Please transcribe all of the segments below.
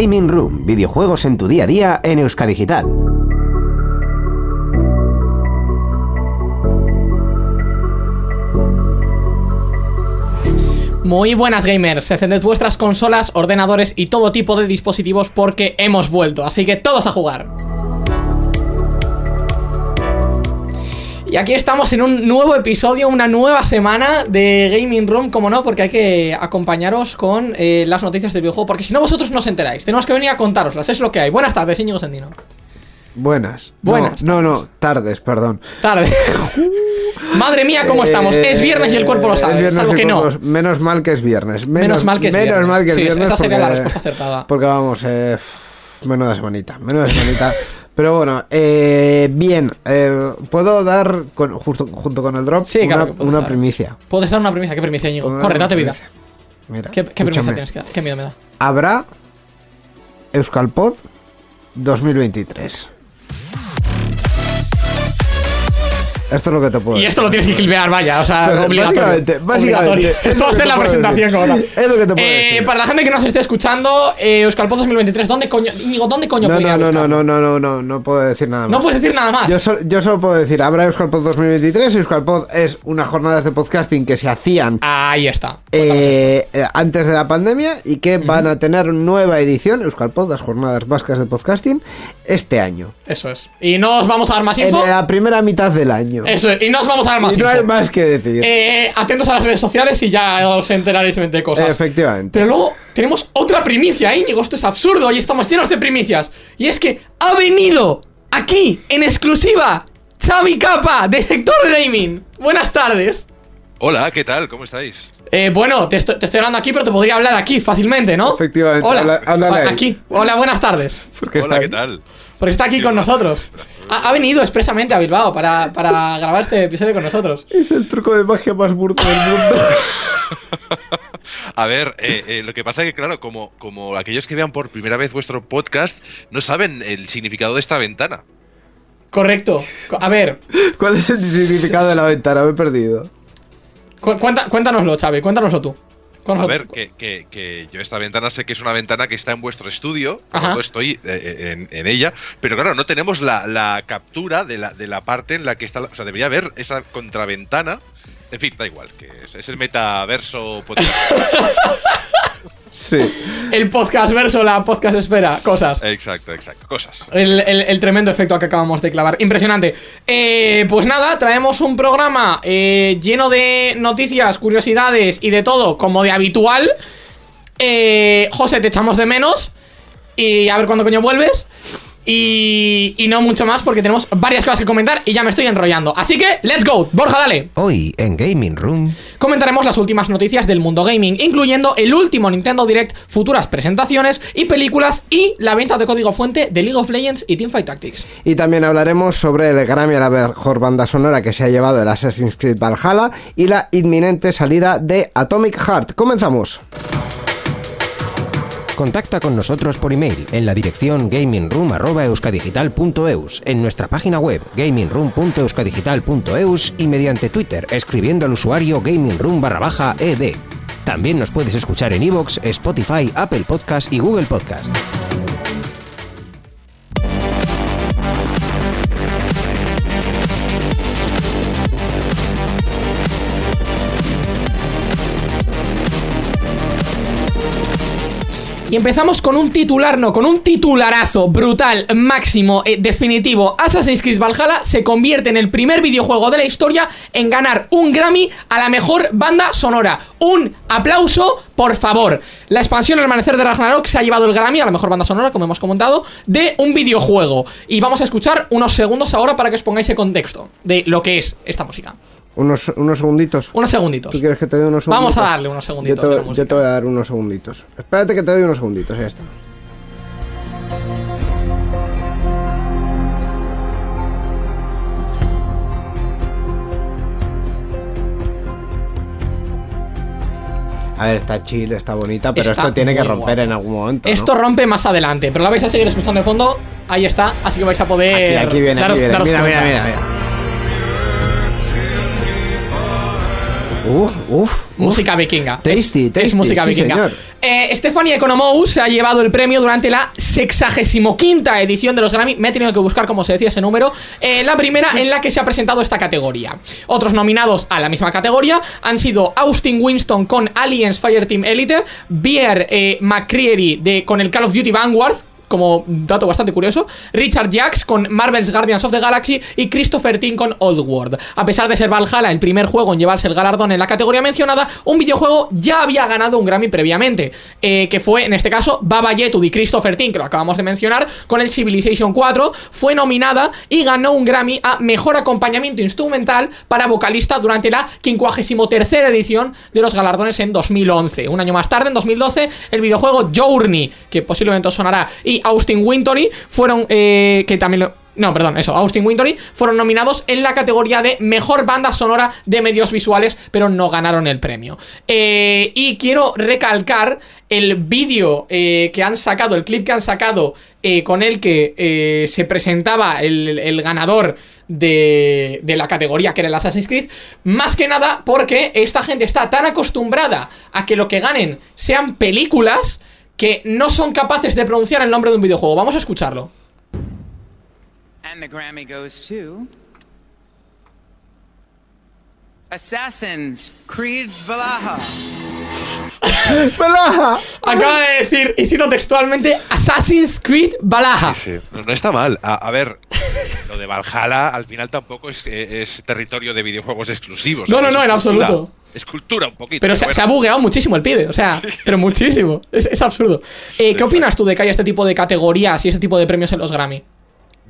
Gaming Room, videojuegos en tu día a día en Euskadigital. Muy buenas gamers, encended vuestras consolas, ordenadores y todo tipo de dispositivos porque hemos vuelto, así que todos a jugar. Y aquí estamos en un nuevo episodio, una nueva semana de Gaming Room, como no, porque hay que acompañaros con eh, las noticias del videojuego, porque si no vosotros no os enteráis, tenemos que venir a contároslas, es lo que hay. Buenas tardes, Íñigo Sendino. Buenas. Buenas No, no, no, tardes, perdón. Tarde. Madre mía, ¿cómo estamos? Es viernes y el cuerpo lo Eh, es sabe, viernes salvo que no. Menos mal que es viernes. Menos mal que es menos viernes. mal que es Sí, viernes. esa sería la respuesta acertada. Porque vamos, eh, menuda semanita, menuda semanita. Pero bueno, eh, bien, eh, puedo dar, con- justo, junto con el drop, Sí, claro una, puedes una dar. primicia. Puedes dar una primicia, ¿qué primicia, dar Corre, date vida. primicia. Mira, ¿Qué, qué primicia tienes que dar? ¿Qué miedo me da? Habrá Euskalpod 2023. Esto es lo que te puedo Y esto lo tienes que clipear, vaya, o sea, Pues, obligatorio. básicamente, básicamente, Obligatorio. es Esto va a ser la presentación decir. como tal. Es lo que te puedo Eh, decir. Para la gente que nos esté escuchando, eh, Euskalpod 2023, ¿dónde coño, Íñigo, ¿dónde coño No, no, no, no, no, no, no, no, no puedo decir nada más. No puedes decir nada más. Yo, yo solo puedo decir, habrá Euskalpod 2023. Euskalpod es unas jornadas de podcasting que se hacían Ahí está. eh, eh, antes de la pandemia y que van a tener nueva edición, Euskalpod, las jornadas vascas de podcasting, este año. Eso es. Y no os vamos a dar más En info. la primera mitad del año. Eso es. Y no os vamos a dar más y no hay más que decir. Eh, atentos a las redes sociales y ya os enteraréis de cosas. Efectivamente. Pero luego tenemos otra primicia, Íñigo. Esto es absurdo y estamos llenos de primicias. Y es que ha venido aquí, en exclusiva, Xavi Capa, de Sector Gaming. Buenas tardes. Hola, ¿qué tal? ¿Cómo estáis? Eh, bueno, te estoy, te estoy hablando aquí, pero te podría hablar aquí fácilmente, ¿no? Efectivamente, Hola. habla- aquí. Hola, buenas tardes. Hola, ¿qué tal? Porque está aquí con nosotros. Ha, ha venido expresamente a Bilbao para, para grabar este episodio con nosotros. Es el truco de magia más burdo del mundo. A ver, eh, eh, lo que pasa es que, claro, como, como aquellos que vean por primera vez vuestro podcast no saben el significado de esta ventana. Correcto. Co- A ver, ¿Cuál es el significado de la ventana? Me he perdido. cu- cuenta- cuéntanoslo, Xavi, cuéntanoslo tú. A ver, que, que- que yo esta ventana sé que es una ventana que está en vuestro estudio, tanto estoy eh, en, en ella, pero claro, no tenemos la, la captura de la, de la parte en la que está, la- o sea, debería haber esa contraventana. En fin, da igual, que es, es el metaverso podcast. Sí. El podcast verso, la podcast espera, cosas. exacto, exacto, cosas. El, el- el tremendo efecto que acabamos de clavar. Impresionante. Eh, pues nada, traemos un programa eh, lleno de noticias, curiosidades y de todo, como de habitual. Eh, José, te echamos de menos. Y a ver cuándo coño vuelves. Y, y no mucho más porque tenemos varias cosas que comentar y ya me estoy enrollando. Así que, let's go. Borja, dale. Hoy en Gaming Room. Comentaremos las últimas noticias del mundo gaming, incluyendo el último Nintendo Direct, futuras presentaciones y películas y la venta de código fuente de League of Legends y Teamfight Tactics. Y también hablaremos sobre el Grammy a la mejor banda sonora que se ha llevado el Assassin's Creed Valhalla y la inminente salida de Atomic Heart. Comenzamos. Contacta con nosotros por email en la dirección gamingroom.euskadigital.eus, en nuestra página web gamingroom.euskadigital.eus y mediante Twitter escribiendo al usuario gamingroom. También nos puedes escuchar en iVoox, Spotify, Apple Podcast y Google Podcast. Y empezamos con un titular, no, con un titularazo brutal, máximo, eh, definitivo. Assassin's Creed Valhalla se convierte en el primer videojuego de la historia en ganar un Grammy a la mejor banda sonora. Un aplauso, por favor. La expansión El Amanecer de Ragnarok se ha llevado el Grammy a la mejor banda sonora, como hemos comentado, de un videojuego. Y vamos a escuchar unos segundos ahora para que os pongáis en contexto de lo que es esta música. Unos, unos segunditos. Unos segunditos. ¿Tú quieres que te dé unos segunditos? Vamos a darle unos segunditos Yo te, yo voy a dar unos segunditos. Espérate que te doy unos segunditos, ya está. A ver, está chill, está bonita, pero Está esto tiene que romper guapo. en algún momento. ¿no? Esto rompe más adelante, pero la vais a seguir escuchando de fondo. Ahí está, así que vais a poder. Aquí, aquí viene, aquí daros- viene. daros Mira, mira, mira, mira. Uf, uf. Música vikinga. Tasty, es, tasty, es música sí, vikinga. señor. Eh, Stephanie Economou se ha llevado el premio durante la 65 edición de los Grammy. Me he tenido que buscar cómo se decía ese número. Eh, la primera en la que se ha presentado esta categoría. Otros nominados a la misma categoría han sido Austin Winston con Aliens Fireteam Elite, Bear eh, McCreary de, con el Call of Duty Vanguard, como dato bastante curioso, Richard Jacks con Marvel's Guardians of the Galaxy y Christopher Tin con Old World. A pesar de ser Valhalla el primer juego en llevarse el galardón en la categoría mencionada, un videojuego ya había ganado un Grammy previamente, eh, que fue en este caso Baba Yetu de Christopher Tin, que lo acabamos de mencionar, con el Civilization 4, fue nominada y ganó un Grammy a Mejor Acompañamiento Instrumental para vocalista durante la 53 edición de los galardones en 2011. Un año más tarde, en 2012, el videojuego Journey, que posiblemente os sonará, y Austin Wintory fueron, eh, que también. No, perdón, eso, Austin Wintory fueron nominados en la categoría de Mejor Banda Sonora de Medios Visuales, pero no ganaron el premio. Eh, y quiero recalcar el vídeo eh, que han sacado, el clip que han sacado eh, con el que se presentaba el, el ganador de, de la categoría que era el Assassin's Creed, más que nada porque esta gente está tan acostumbrada a que lo que ganen sean películas que no son capaces de pronunciar el nombre de un videojuego. Vamos a escucharlo. And the Grammy goes to. Assassin's Creed Valhalla. ¡Pelaja! Acaba de decir, y cito textualmente, Assassin's Creed Valhalla. Sí, no, no está mal. A, a ver, lo de Valhalla al final tampoco es, es territorio de videojuegos exclusivos. No, no, no, en absoluto. Es cultura un poquito. Pero se, bueno. se ha bugueado muchísimo el pibe, o sea, pero muchísimo. Es, es absurdo. Eh, ¿Qué opinas tú de que haya este tipo de categorías y este tipo de premios en los Grammy?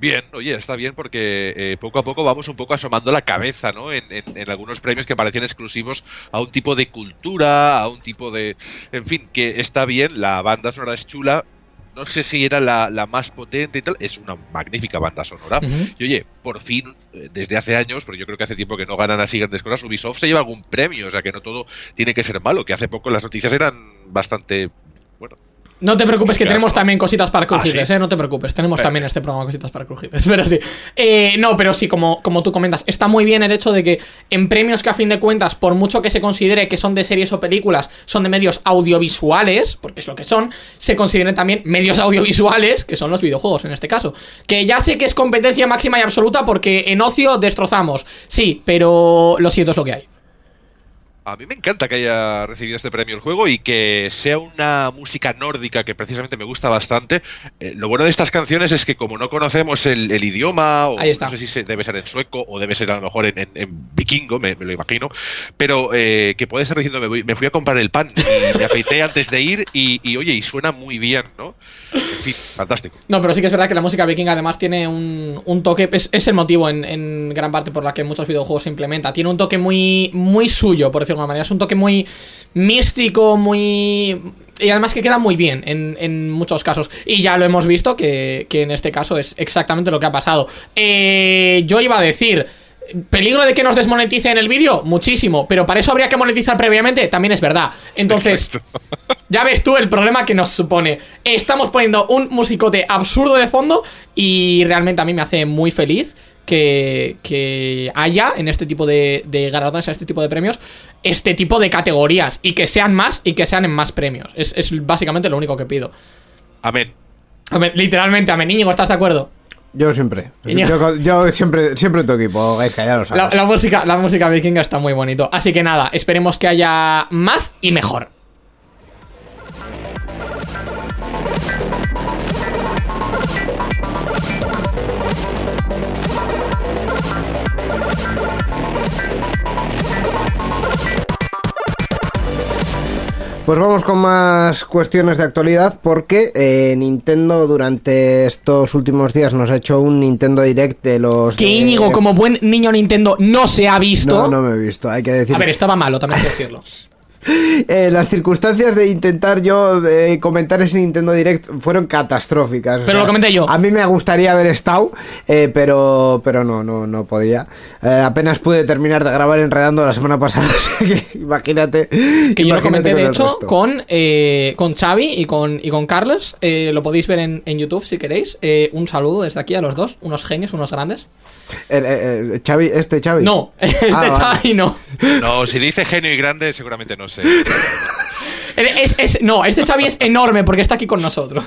Bien, oye, está bien porque eh, poco a poco vamos un poco asomando la cabeza, ¿no? En, en- en algunos premios que parecían exclusivos a un tipo de cultura, a un tipo de... En fin, que está bien, la banda sonora es chula. No sé si era la, la más potente y tal. Es una magnífica banda sonora. Y oye, por fin, eh, desde hace años, porque yo creo que hace tiempo que no ganan así grandes cosas, Ubisoft se lleva algún premio. O sea que no todo tiene que ser malo. Que hace poco las noticias eran bastante... Bueno, No te preocupes que tenemos también cositas para crujiles, ¿sí? eh, no te preocupes, tenemos Perfecto. también este programa cositas para crujiles, pero sí. Eh, no, pero sí, como, como tú comentas, está muy bien el hecho de que en premios que a fin de cuentas, por mucho que se considere que son de series o películas, son de medios audiovisuales, porque es lo que son, se consideren también medios audiovisuales, que son los videojuegos en este caso. Que ya sé que es competencia máxima y absoluta porque en ocio destrozamos, sí, pero lo siento, es lo que hay. A mí me encanta que haya recibido este premio el juego y que sea una música nórdica que precisamente me gusta bastante. Eh, lo bueno de estas canciones es que como no conocemos el, el idioma, o Ahí está. no sé si se- debe ser en sueco o debe ser a lo mejor en, en- en vikingo, me, me lo imagino, pero eh, que puede estar diciendo, me, voy- me fui a comprar el pan y me afeité antes de ir y, y, oye, y suena muy bien, ¿no? En fin, fantástico. No, pero sí que es verdad que la música vikinga además tiene un, un toque, es, es el motivo en, en gran parte por la que muchos videojuegos se implementa. Tiene un toque muy, muy suyo, por decirlo de alguna manera. Es un toque muy místico, muy... Y además que queda muy bien en, en muchos casos. Y ya lo hemos visto que, que en este caso es exactamente lo que ha pasado. Eh, yo iba a decir... ¿Peligro de que nos desmonetice en el vídeo? Muchísimo, pero para eso habría que monetizar previamente, también es verdad. Entonces, ya ves tú el problema que nos supone. Estamos poniendo un musicote absurdo de fondo y realmente a mí me hace muy feliz que, que haya en este tipo de, de galardones, en este tipo de premios, este tipo de categorías y que sean más y que sean en más premios. Es, es básicamente lo único que pido. Amén. A ver, literalmente, a mí, Íñigo, ¿estás de acuerdo? Yo siempre. Yo, yo siempre, siempre tu equipo, Gaisca, ya lo La, sabes. la música, la música vikinga está muy bonito. Así que nada, esperemos que haya más y mejor. Pues vamos con más cuestiones de actualidad porque eh, Nintendo durante estos últimos días nos ha hecho un Nintendo Direct de los... Que de- Íñigo, como buen niño Nintendo, no se ha visto. No, no me he visto, hay que decir... A ver, estaba malo, también hay que decirlo. Eh, las circunstancias de intentar yo eh, comentar ese Nintendo Direct fueron catastróficas. o Pero lo comenté yo. A mí me gustaría haber estado, eh, pero, pero no, no, no podía. Eh, apenas pude terminar de grabar enredando la semana pasada, que imagínate. Que yo lo comenté, de hecho, resto. con, eh, con Xavi y con, y con Carlos. Lo podéis ver en, en YouTube si queréis. Un saludo desde aquí a los dos. Unos genios, unos grandes. El, Xavi, este Xavi. No, este Ah, vale. Xavi no. No, si dice genio y grande, seguramente no sé. Es, es- no, este Xavi es enorme porque está aquí con nosotros.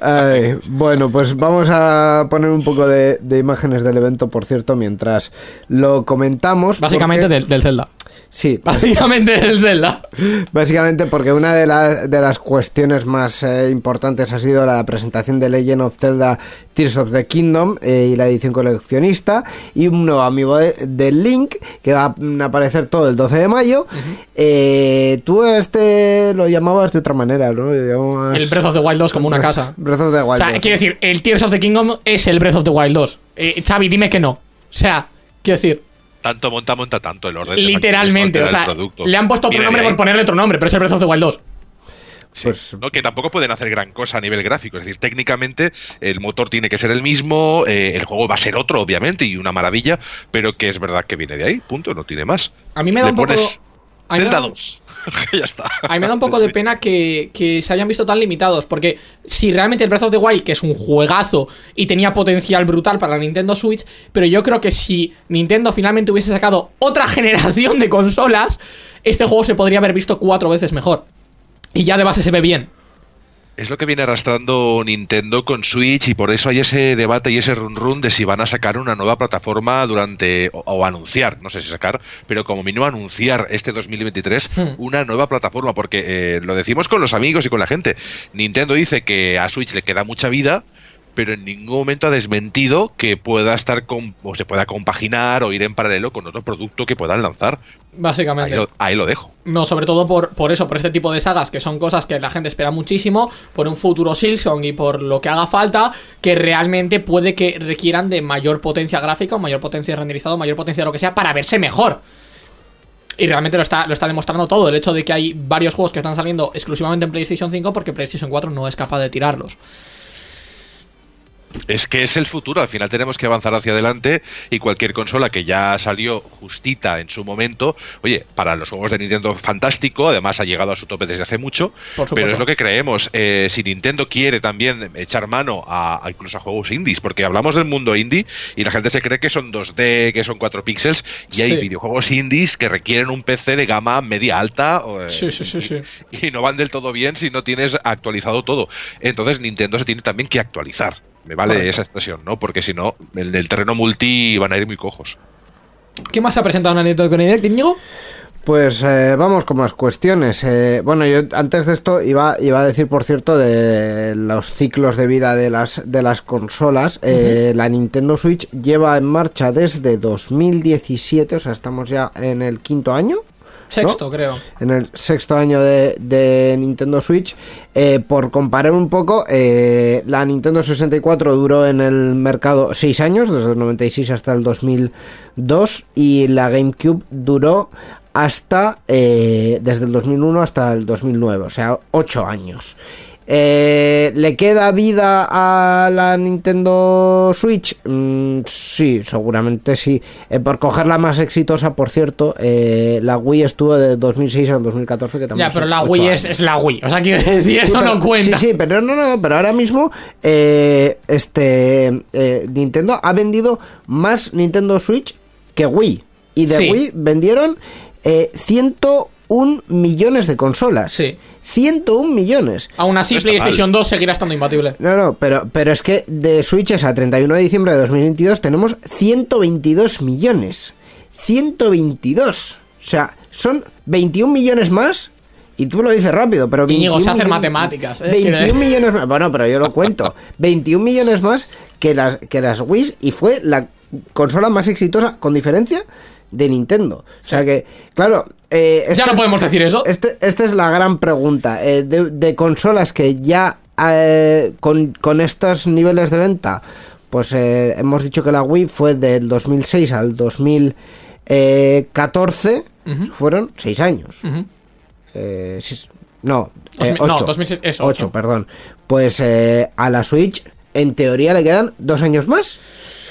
Ay, bueno, pues vamos a poner un poco de, de imágenes del evento, por cierto, mientras lo comentamos. Básicamente porque- del, del Zelda. Sí, Básicamente del Zelda. Básicamente porque una de, la- de las cuestiones más eh, importantes ha sido la presentación de Legend of Zelda Tears of the Kingdom eh, y la edición coleccionista y un nuevo amigo de, de Link que va a aparecer todo el 12 de mayo. Eh, tú este lo llamabas de otra manera, ¿no? Llamabas- El Breath of the Wild 2 como una casa. Breath of the O Wild. sea, 2. quiero decir, el Tears of the Kingdom es el Breath of the Wild 2. Eh, Xavi, dime que no. O sea, quiero decir, Tanto monta, monta tanto el orden. de literalmente. O sea, le han puesto otro nombre por ponerle otro nombre, pero es el Breath of the Wild 2. Sí, Pues- ¿no? Que tampoco pueden hacer gran cosa a nivel gráfico. Es decir, técnicamente el motor tiene que ser el mismo, eh, el juego va a ser otro, obviamente, y una maravilla, pero que es verdad que viene de ahí, punto, no tiene más. A mí me da Le un poco. pones a mí me Zelda da- 2. ya está. A mí me da un poco de pena que, se hayan visto tan limitados, porque si realmente el Breath of the Wild, que es un juegazo y tenía potencial brutal para la Nintendo Switch, pero yo creo que si Nintendo finalmente hubiese sacado otra generación de consolas, este juego se podría haber visto cuatro veces mejor. Y ya de base se ve bien. Es lo que viene arrastrando Nintendo con Switch y por eso hay ese debate y ese run run de si van a sacar una nueva plataforma durante o, o anunciar, no sé si sacar, pero como mínimo anunciar este 2023 Hmm. una nueva plataforma porque eh, lo decimos con los amigos y con la gente. Nintendo dice que a Switch le queda mucha vida, pero en ningún momento ha desmentido que pueda estar con, o se pueda compaginar o ir en paralelo con otro producto que puedan lanzar. Ahí Básicamente. lo, ahí lo dejo. No, sobre todo por, por eso, por este tipo de sagas, que son cosas que la gente espera muchísimo, por un futuro Silksong y por lo que haga falta, que realmente puede que requieran de mayor potencia gráfica, o mayor potencia de renderizado, mayor potencia de lo que sea, para verse mejor. Y realmente lo está, lo está demostrando todo, el hecho de que hay varios juegos que están saliendo exclusivamente en PlayStation 5 porque PlayStation 4 no es capaz de tirarlos. Es que es el futuro, al final tenemos que avanzar hacia adelante y cualquier consola que ya salió justita en su momento, oye, para los juegos de Nintendo fantástico, además ha llegado a su tope desde hace mucho, pero es lo que creemos. Eh, si Nintendo quiere también echar mano a, a incluso a juegos indies, porque hablamos del mundo indie y la gente se cree que son 2D, que son 4 píxeles, y hay videojuegos indies que requieren un PC de gama media alta eh, Sí, sí, sí, sí. y y no van del todo bien si no tienes actualizado todo. Entonces Nintendo se tiene también que actualizar. Me vale Correcto. esa expresión, ¿no? Porque si no, en el terreno multi van a ir muy cojos. ¿Qué más ha presentado en la Nintendo Direct, Íñigo? Pues eh, vamos con más cuestiones. Eh, bueno, yo antes de esto iba, iba a decir, por cierto, de los ciclos de vida de las, de las consolas. Eh, La Nintendo Switch lleva en marcha desde 2017, o sea, estamos ya en el quinto año. Sexto, creo. en el sexto año de, de Nintendo Switch. Eh, por comparar un poco, eh, la Nintendo 64 duró en el mercado 6 años, desde el 96 hasta el 2002, y la GameCube duró hasta eh, desde el 2001 hasta el 2009, o sea, 8 años. Eh, ¿Le queda vida a la Nintendo Switch? Mm, sí, seguramente sí. Eh, por coger la más exitosa, por cierto, eh, la Wii estuvo de 2006 al 2014. Que también Ya, pero la Wii es, la Wii. O sea, quiero decir, eso Sí, pero- no cuenta. Sí, sí, pero no, no, pero ahora mismo eh, este eh, Nintendo ha vendido más Nintendo Switch que Wii. Y de Sí. Wii vendieron eh, 101 millones de consolas. Sí. 101 millones. Aún así, No PlayStation 2 seguirá estando imbatible. No, no, pero, pero es que de Switches a 31 de diciembre de 2022 tenemos 122 millones. 122. O sea, son 21 millones más. Y tú lo dices rápido, pero 21 Íñigo, sé hacer millones- matemáticas, ¿eh? 21 Quiere- millones más. Bueno, pero yo lo cuento. 21 millones más que las, que las Wii y fue la consola más exitosa, con diferencia, de Nintendo. O sea que, claro. eh, Ya esta- no podemos decir eso. este- esta es la gran pregunta. eh, de, de consolas que ya eh, con, con estos niveles de venta, pues eh, hemos dicho que la Wii fue del 2006 al 2014, Ujú. fueron 6 años. Eh, sí, no, mil- no, 8. 2006 es 8, ocho. perdón. Pues eh, a la Switch, en teoría, le quedan dos años más.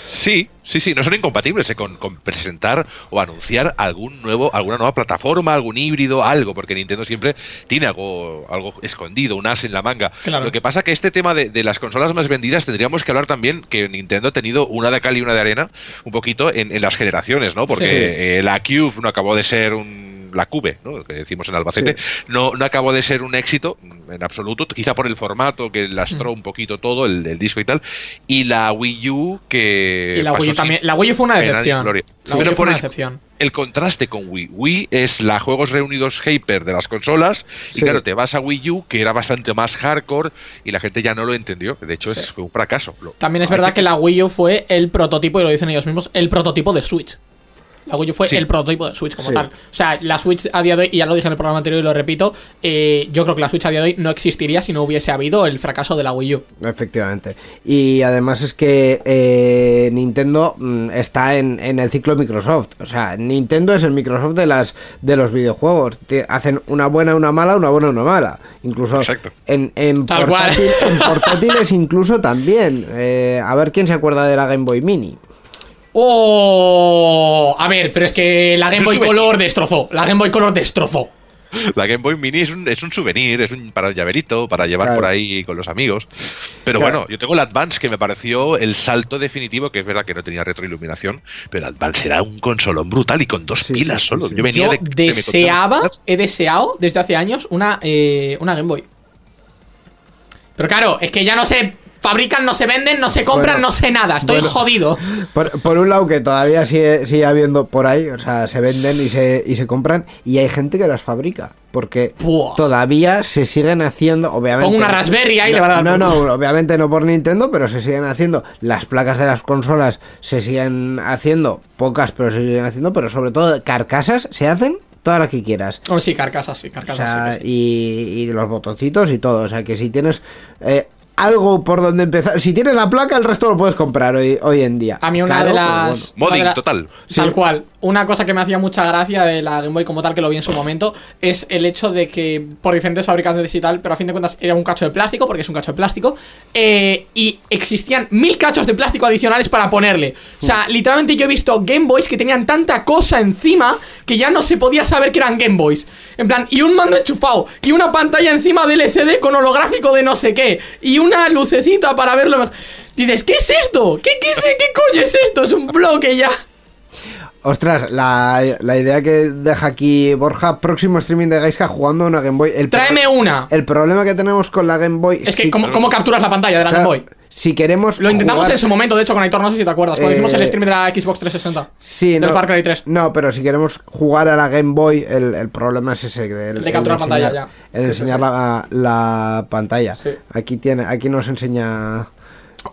Sí, sí, sí, no son incompatibles eh, con, con presentar o anunciar algún nuevo, alguna nueva plataforma, algún híbrido, algo, porque Nintendo siempre tiene algo, algo escondido, un as en la manga. Claro. Lo que pasa que este tema de, de las consolas más vendidas tendríamos que hablar también que Nintendo ha tenido una de cal y una de arena un poquito en, en las generaciones, ¿no? Porque Sí. eh, la Cube no acabó de ser un la Cube, ¿no? que decimos en Albacete, no, no acabó de ser un éxito mm, en absoluto, quizá por el formato que lastró un poquito todo, el, el disco y tal, y la Wii U que Y la Wii U también. La Wii U fue una decepción. gloria. La Pero Wii U fue por una el- decepción. el contraste con Wii. Wii es la juegos reunidos hyper de las consolas y claro, te vas a Wii U que era bastante más hardcore y la gente ya no lo entendió. De hecho, es fue un fracaso. También es verdad que la Wii U fue el prototipo, y lo dicen ellos mismos, el prototipo de Switch. La Wii U fue Sí. el prototipo de Switch como Sí. tal. O sea, la Switch a día de hoy, y ya lo dije en el programa anterior y lo repito, eh, yo creo que la Switch a día de hoy no existiría si no hubiese habido el fracaso de la Wii U. Efectivamente. Y además es que eh, Nintendo mm, está en, en el ciclo Microsoft. O sea, Nintendo es el Microsoft de las de los videojuegos. Hacen una buena, una mala, una buena, una mala. Incluso Exacto. en, en, Tal cual. portátil- en portátiles incluso también. Eh, a ver quién se acuerda de la Game Boy Mini. ¡Oh! A ver, pero es que la Game Boy. Color destrozó. La Game Boy Color destrozó. La Game Boy Mini es un, es un souvenir, es un para el llaverito, para llevar Claro. por ahí con los amigos. Pero Claro. bueno, yo tengo el Advance que me pareció el salto definitivo, que es verdad que no tenía retroiluminación, pero el Advance era un consolón brutal y con dos Sí, pilas sí, solo. sí, sí. Yo venía de, deseaba, he deseado desde hace años una, eh, una Game Boy. Pero claro, es que ya no se fabrican, no se venden, no se compran, Bueno, no sé nada. Estoy bueno. jodido. Por, por un lado que todavía sigue, sigue habiendo por ahí, o sea, se venden y se, y se compran y hay gente que las fabrica. Porque todavía se siguen haciendo, obviamente. Pongo una Raspberry ahí y le van a dar No, no, obviamente no por Nintendo, pero se siguen haciendo. Las placas de las consolas se siguen haciendo, pocas, pero se siguen haciendo, pero sobre todo carcasas se hacen todas las que quieras. Oh, sí, carcasas, sí, O carcasas. sea, sí que sí. y, y los botoncitos y todo. O sea, que si tienes eh, algo por donde empezar, si tienes la placa, el resto lo puedes comprar hoy, hoy en día. A mí una de las... bueno. Modding la- total. Tal Sí. cual. Una cosa que me hacía mucha gracia de la Game Boy como tal, que lo vi en su momento, es el hecho de que por diferentes fabricantes y tal, pero a fin de cuentas era un cacho de plástico, porque es un cacho de plástico, eh, y existían mil cachos de plástico adicionales para ponerle. O sea, literalmente yo he visto Game Boys que tenían tanta cosa encima que ya no se podía saber que eran Game Boys. En plan, y un mando enchufado, y una pantalla encima del LCD con holográfico de no sé qué, y una lucecita para verlo mejor. Dices, ¿qué es esto? ¿Qué, qué, es- qué coño es esto? Es un bloque ya. Ostras, la, la idea que deja aquí Borja, próximo streaming de Gaiska jugando a una Game Boy. El pro- Tráeme una. El problema que tenemos con la Game Boy Es que, si- ¿cómo, cómo capturas la pantalla de la Game Boy? Si queremos. Lo intentamos jugar- en su momento, de hecho, con Aitor, no sé si te acuerdas. Cuando Eh, hicimos el stream de la Xbox 360. Sí, del no, Far Cry 3. no, pero si queremos jugar a la Game Boy, el, el problema es ese. El, El de capturar pantalla, enseñar, ya. El Sí, enseñar sí, sí. La, la pantalla. Sí. Aquí tiene, aquí nos enseña.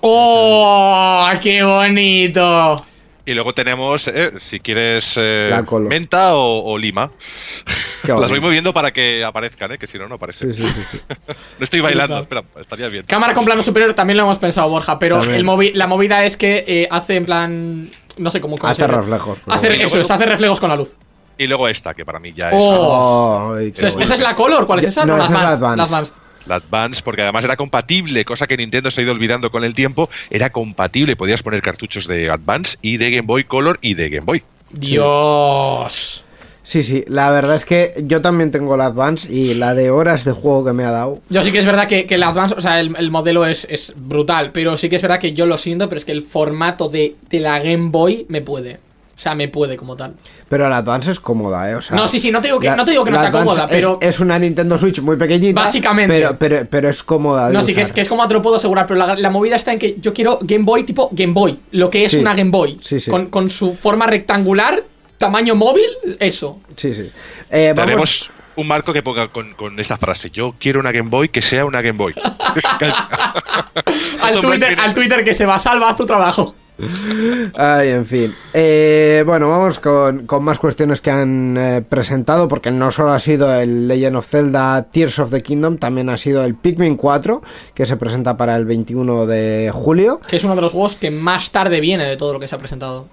¡Oh! ¡Qué bonito! Y luego tenemos, eh, si quieres, eh, menta o, o lima. Las voy moviendo para que aparezcan, eh, que si no, no aparecen. Sí, sí, sí, sí. No estoy bailando, espera, estaría bien. Cámara con plano superior también lo hemos pensado, Borja, pero También. el movi- la movida es que eh, hace en plan. No sé cómo. cómo Hace reflejos. Hace, bueno. eso es, hace reflejos con la luz. Y luego esta, que para mí ya es Oh. Ay, qué ¿Esa es, bueno. esa es la Color? ¿Cuál es esa? no, la esa es la Advanced, Advanced. la Advanced. La Advance, porque además era compatible, cosa que Nintendo se ha ido olvidando con el tiempo, era compatible, podías poner cartuchos de Advance y de Game Boy Color y de Game Boy. Dios. Sí, sí, la verdad es que yo también tengo la Advance y la de horas de juego que me ha dado. Yo sí que es verdad que, que el Advance, o sea, el, el modelo es, es brutal, pero sí que es verdad que yo lo siento, pero es que el formato de, de la Game Boy me puede. O sea, me puede como tal. Pero la Advance es cómoda, ¿eh? O sea, No, sí, sí, no te digo que- la- no te digo que no sea Advance cómoda, pero- Es, una Nintendo Switch muy pequeñita. Básicamente. Pero, pero, pero es cómoda. de No, sí, que es, que es como te lo puedo asegurar, pero la, la movida está en que yo quiero Game Boy tipo Game Boy, lo que es Sí. una Game Boy. Sí, sí. Con, con su forma rectangular, tamaño móvil, eso. Sí, sí. Eh, vamos- Tenemos un marco que ponga con, con esta frase: Yo quiero una Game Boy que sea una Game Boy. Al Twitter, al Twitter que se va, salva, haz tu trabajo. Ay, en fin. Eh, bueno, vamos con, con más cuestiones que han eh, presentado, porque no solo ha sido el Legend of Zelda Tears of the Kingdom, también ha sido el Pikmin 4, que se presenta para el 21 de julio. Que es uno de los juegos que más tarde viene de todo lo que se ha presentado.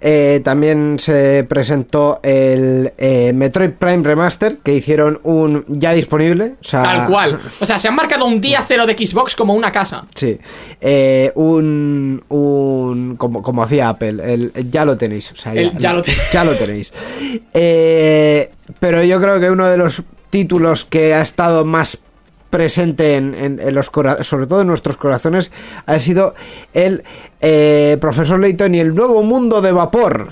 Eh, también se presentó el Metroid Prime Remaster, que hicieron un ya disponible. O sea, Tal cual. O sea, se han marcado un día cero de Xbox como una casa. Sí, Eh, un, un como, como hacía Apple, el, el ya lo tenéis, o sea, El ya lo te- ya lo tenéis. Eh, pero yo creo que uno de los títulos que ha estado más presente en, en- en los sobre todo en nuestros corazones ha sido el eh, Profesor Layton y el nuevo mundo de vapor.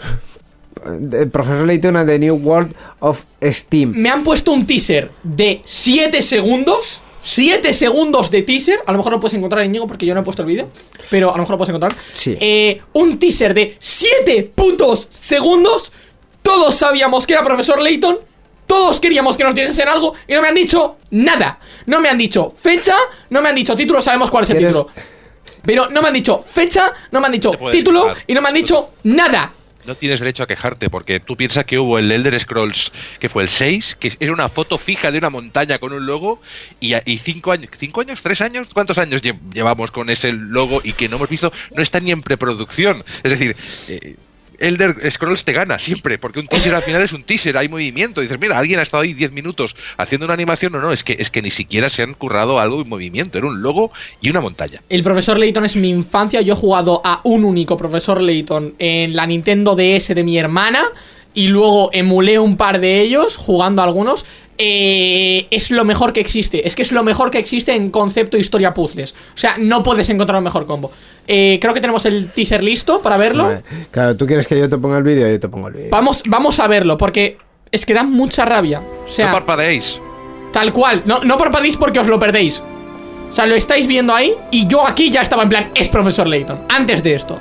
El Profesor Layton and the New World of Steam. Me han puesto un teaser de 7 segundos. 7 segundos de teaser. A lo mejor lo puedes encontrar en Ñigo porque yo no he puesto el vídeo. Pero a lo mejor lo puedes encontrar. Sí. Eh, un teaser de 7 putos segundos. Todos sabíamos que era Profesor Layton. Todos queríamos que nos dijesen algo. Y no me han dicho nada. No me han dicho fecha. No me han dicho título. Sabemos cuál es el ¿Quieres- título. Pero no me han dicho fecha. No me han dicho título. Y no me han dicho nada. No tienes derecho a quejarte porque tú piensas que hubo el Elder Scrolls, que fue el 6, que era una foto fija de una montaña con un logo y, y cinco años, cinco años, tres años, ¿cuántos años lle- llevamos con ese logo y que no hemos visto? No está ni en preproducción. Es decir, eh, Elder Scrolls te gana siempre, porque un teaser al final es un teaser, hay movimiento. Dices, mira, alguien ha estado ahí 10 minutos haciendo una animación. No, no, es que, es que ni siquiera se han currado algo de movimiento. Era un logo y una montaña. El profesor Layton es mi infancia. Yo he jugado a un único profesor Layton en la Nintendo DS de mi hermana. Y luego emulé un par de ellos, jugando algunos. Eh, es lo mejor que existe. Es que es lo mejor que existe en concepto historia puzzles. O sea, no puedes encontrar un mejor combo. Eh, creo que tenemos el teaser listo para verlo. Vale. Claro, tú quieres que yo te ponga el vídeo, yo te pongo el vídeo. Vamos, vamos a verlo, porque es que da mucha rabia. O sea, no parpadeéis. Tal cual, no, no parpadeéis porque os lo perdéis. O sea, lo estáis viendo ahí y yo aquí ya estaba en plan, es profesor Layton. Antes de esto,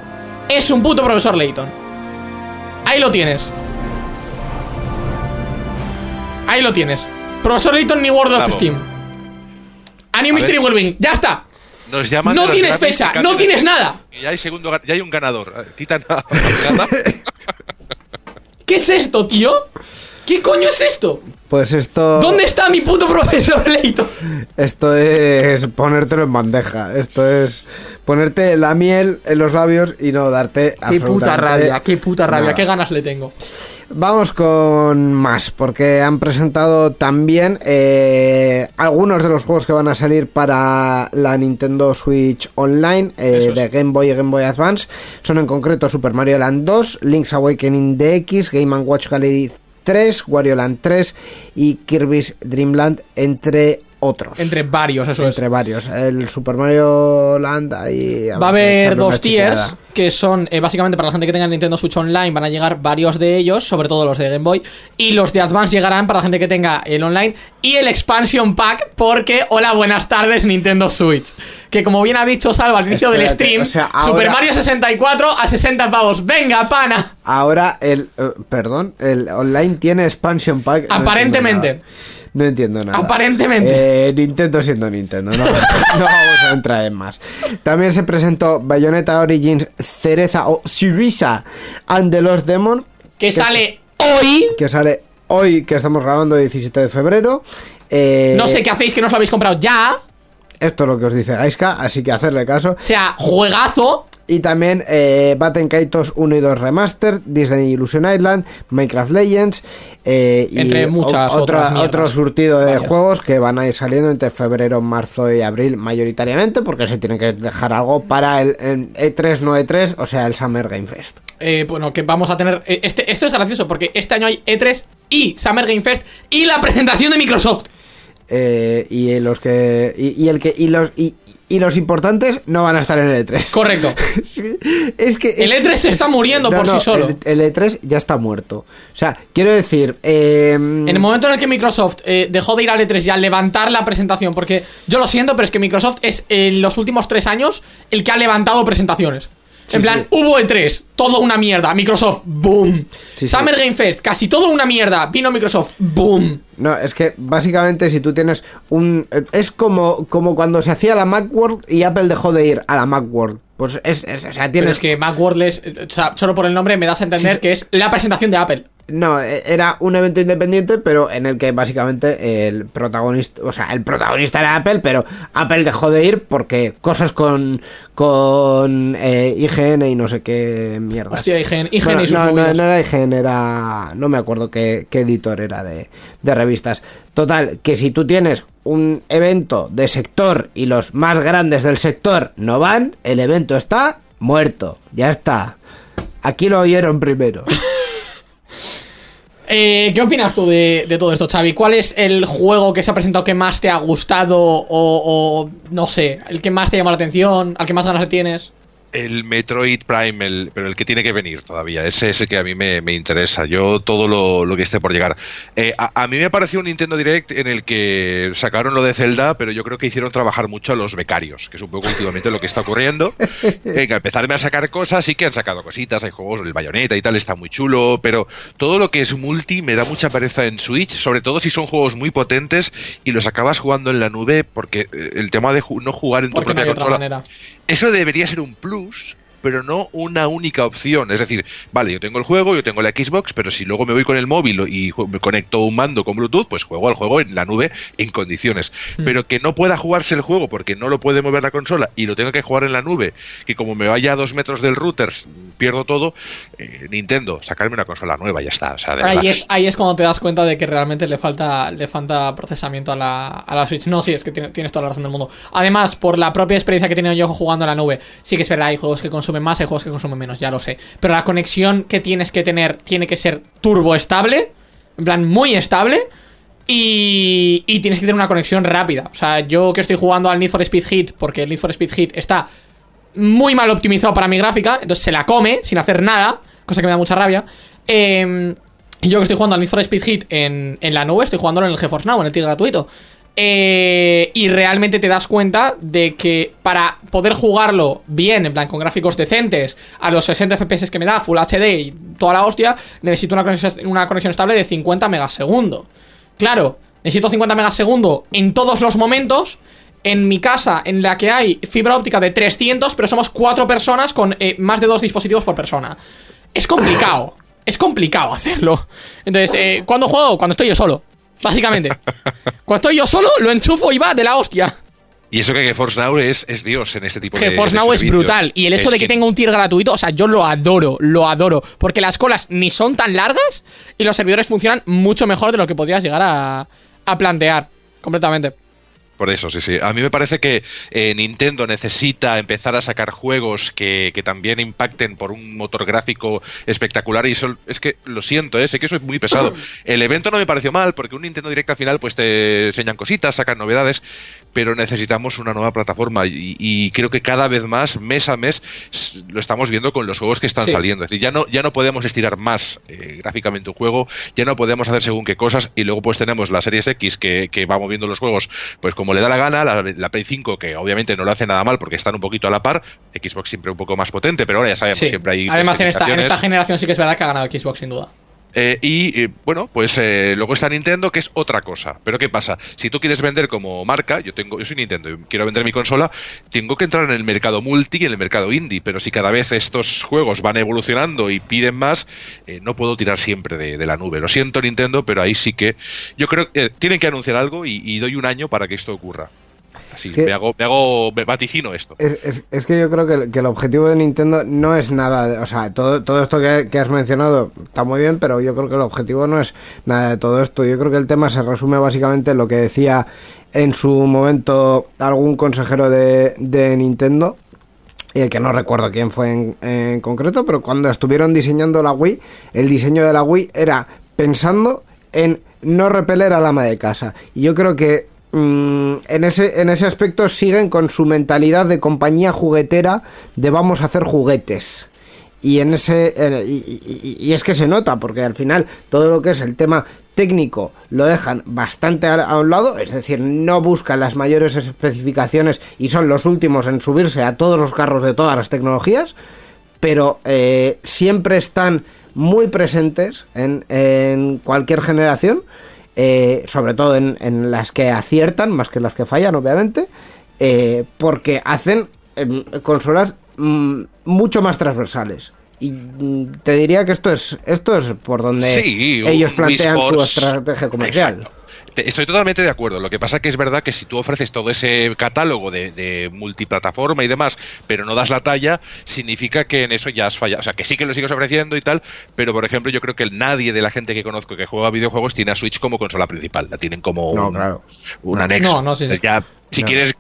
es un puto profesor Layton. Ahí lo tienes. Ahí lo tienes. Profesor Layton New World of Bravo. Steam. A New A Mystery ver. Wellbeing. Ya está. Nos llaman No de los tienes Grammys fecha, no cambian- tienes nada. Y ya hay, segundo, ga- ya hay un ganador. Quitan a Gata. ¿Qué es esto, tío? ¿Qué coño es esto? Pues esto. ¿Dónde está mi puto profesor Layton? Esto es ponértelo en bandeja. Esto es ponerte la miel en los labios y no darte Qué puta rabia, qué puta rabia, nada. qué ganas le tengo. Vamos con más, porque han presentado también eh, algunos de los juegos que van a salir para la Nintendo Switch Online eh, de Game Boy y Game Boy Advance. Son en concreto Super Mario Land 2, Link's Awakening DX, Game Watch Gallery 3, Wario Land 3 y Kirby's Dream Land, entre otros. Entre varios, eso es. Entre varios. El Super Mario Land ahí. Va a haber dos tiers que son eh, básicamente para la gente que tenga Nintendo Switch Online van a llegar varios de ellos, sobre todo los de Game Boy, y los de Advance llegarán para la gente que tenga el online y el Expansion Pack porque hola, buenas tardes Nintendo Switch, que como bien ha dicho Salva al inicio del stream, o sea, Super Mario 64 a 60 pavos. Venga, pana. Ahora el. eh, perdón, el online tiene expansion pack. Aparentemente. No entiendo nada. Aparentemente. Eh, Nintendo siendo Nintendo, no, no vamos a entrar en más. También se presentó Bayonetta Origins Cereza o Syriza and the Lost Demon. Que sale hoy. Que sale hoy, que estamos grabando 17 de febrero. Eh, No sé qué hacéis que no os lo habéis comprado ya. Esto es lo que os dice Gaiska, así que hacerle caso. O sea, juegazo. Y también eh, Batten Kaitos 1 y 2 Remastered, Disney Illusion Island, Minecraft Legends eh, y Entre muchas otras otro surtido de juegos que van a ir saliendo entre febrero, marzo y abril mayoritariamente porque se tiene que dejar algo para el, el E3 no E3, o sea el Summer Game Fest. Eh, bueno, que vamos a tener. eh, Este, esto es gracioso porque este año hay E3 y Summer Game Fest y la presentación de Microsoft. Eh, y los que y, y el que y los y, y los importantes no van a estar en el E3. Correcto. Sí, es que El E3 se está muriendo por sí solo. El, el E3 ya está muerto. O sea, quiero decir, eh, En el momento en el que Microsoft eh, dejó de ir al E3 y al levantar la presentación, porque yo lo siento, pero es que Microsoft es en los últimos tres años el que ha levantado presentaciones. En plan, hubo E3, todo una mierda. Microsoft, boom. Summer Game Fest, casi todo una mierda. Vino Microsoft, boom. No, es que básicamente si tú tienes un... Es como, como cuando se hacía la Macworld y Apple dejó de ir a la Macworld. Pues es, es- o sea, Pero tienes... es que Macworld es, eh, o sea, solo por el nombre me das a entender Sí. que es la presentación de Apple. No, e- era un evento independiente, pero en el que básicamente el protagonista, o sea, el protagonista era Apple, pero Apple dejó de ir porque cosas con con eh, IGN y no sé qué mierda. Hostia, IGN, IGN Bueno, y sus no, no, no era IGN, era no me acuerdo qué, qué editor era de, de revistas. Total, que si tú tienes un evento de sector y los más grandes del sector no van, el evento está muerto. Ya está. Aquí lo oyeron primero. Eh, ¿Qué opinas tú de, todo esto, Xavi? ¿Cuál es el juego que se ha presentado que más te ha gustado o, no sé, el que más te llama la atención, al que más ganas tienes? El Metroid Prime, el- pero el que tiene que venir todavía. Ese es el que a mí me, me interesa. Yo todo lo, lo que esté por llegar. Eh, a, a mí me pareció un Nintendo Direct en el que sacaron lo de Zelda, pero yo creo que hicieron trabajar mucho a los becarios, que es un poco últimamente lo que está ocurriendo. Eh, que empezarme a sacar cosas, sí que han sacado cositas, hay juegos, el Bayonetta y tal, está muy chulo, pero todo lo que es multi me da mucha pereza en Switch, sobre todo si son juegos muy potentes y los acabas jugando en la nube, porque eh, el tema de ju- no jugar en tu Porque no propia otra consola manera. eso debería ser un plus, cruz pero no una única opción. Es decir, vale, yo tengo el juego, yo tengo la Xbox, pero si luego me voy con el móvil y me conecto un mando con Bluetooth, pues juego al juego en la nube en condiciones. Hmm. Pero que no pueda jugarse el juego porque no lo puede mover la consola y lo tengo que jugar en la nube, que como me vaya a dos metros del router, pierdo todo. eh, Nintendo, sacarme una consola nueva, ya está. O sea, de verdad. Ahí es, ahí es cuando te das cuenta de que realmente le falta, le falta procesamiento a la, a la Switch. No, sí, es que tiene- tienes toda la razón del mundo. Además, por la propia experiencia que he tenido yo jugando en la nube, sí que es verdad, hay juegos que consumen más, hay juegos que consumen menos, ya lo sé. Pero la conexión que tienes que tener tiene que ser turbo estable, en plan muy estable. Y, y tienes que tener una conexión rápida. O sea, yo que estoy jugando al Need for Speed Hit, porque el Need for Speed Hit está muy mal optimizado para mi gráfica, entonces se la come sin hacer nada, cosa que me da mucha rabia. Eh, y yo que estoy jugando al Need for Speed Hit en, en la nube, estoy jugándolo en el GeForce Now, en el tier gratuito. Eh, y realmente te das cuenta de que para poder jugarlo bien, en plan con gráficos decentes, a los 60 FPS que me da, Full HD y toda la hostia, necesito una conexión, una conexión estable de 50 megas segundo. Claro, necesito 50 megas segundo en todos los momentos. En mi casa, en la que hay fibra óptica de 300, pero somos cuatro personas con eh, más de dos dispositivos por persona. Es complicado. es complicado hacerlo. Entonces, eh, ¿cuándo juego? Cuando estoy yo solo. Básicamente. Cuando estoy yo solo, lo enchufo y va de la hostia. Y eso que GeForce Now es, es Dios en este tipo de GeForce de Now es brutal. Y el hecho Es de que tenga un tier gratuito, o sea, yo lo adoro, lo adoro. Porque las colas ni son tan largas y los servidores funcionan mucho mejor de lo que podrías llegar a, a plantear. Completamente. Por eso, sí, sí. A mí me parece que eh, Nintendo necesita empezar a sacar juegos que, que también impacten por un motor gráfico espectacular. Y eso, es que lo siento, ¿eh? sé que eso es muy pesado. El evento no me pareció mal, porque un Nintendo Direct al final pues te enseñan cositas, sacan novedades, pero necesitamos una nueva plataforma. Y, y creo que cada vez más, mes a mes, lo estamos viendo con los juegos que están Sí. saliendo. Es decir, ya no, ya no podemos estirar más eh, gráficamente un juego, ya no podemos hacer según qué cosas, y luego pues tenemos la Series X que, que va moviendo los juegos pues como le da la gana, la, la Play 5 que obviamente no lo hace nada mal porque están un poquito a la par, Xbox siempre un poco más potente, pero ahora ya sabemos, Sí. siempre hay... Además, en esta, en esta generación sí que es verdad que ha ganado Xbox, sin duda. Eh, y eh, bueno, pues eh, luego está Nintendo, que es otra cosa. Pero ¿qué pasa? Si tú quieres vender como marca, yo tengo, yo soy Nintendo y quiero vender mi consola, tengo que entrar en el mercado multi y en el mercado indie. Pero si cada vez estos juegos van evolucionando y piden más, eh, no puedo tirar siempre de, la nube. Lo siento, Nintendo, pero ahí sí que yo creo que eh, tienen que anunciar algo y doy un año para que esto ocurra. Así, ¿Qué? me hago, me hago, me vaticino esto. Es, es- es que yo creo que, el- que el objetivo de Nintendo no es nada, de- o sea, todo, todo esto que, que has mencionado está muy bien, pero yo creo que el objetivo no es nada de todo esto. Yo creo que el tema se resume básicamente en lo que decía en su momento algún consejero de, de Nintendo, eh, que no recuerdo quién fue en, en concreto, pero cuando estuvieron diseñando la Wii, el diseño de la Wii era pensando en no repeler al ama de casa. Y yo creo que mm, en, ese, en ese aspecto siguen con su mentalidad de compañía juguetera de vamos a hacer juguetes. Y en ese y, es que se nota porque al final todo lo que es el tema técnico lo dejan bastante a, un lado, es decir, no buscan las mayores especificaciones y son los últimos en subirse a todos los carros de todas las tecnologías, pero eh, siempre están muy presentes en, en cualquier generación, eh, sobre todo en, en las que aciertan, más que las que fallan, obviamente, eh, porque hacen em, consolas mm, mucho más transversales. Y mm, te diría que esto es esto es por donde Sí, ellos plantean su estrategia comercial. Exacto. Te- Estoy totalmente de acuerdo. Lo que pasa que es verdad que si tú ofreces todo ese catálogo de, de multiplataforma y demás, pero no das la talla, significa que en eso ya has fallado. O sea, que sí que lo sigues ofreciendo y tal, pero por ejemplo, yo creo que nadie de la gente que conozco que juega videojuegos tiene a Switch como consola principal. La tienen como No, un, claro. un No. anexo. No, no, sí, sí. Ya, si No. quieres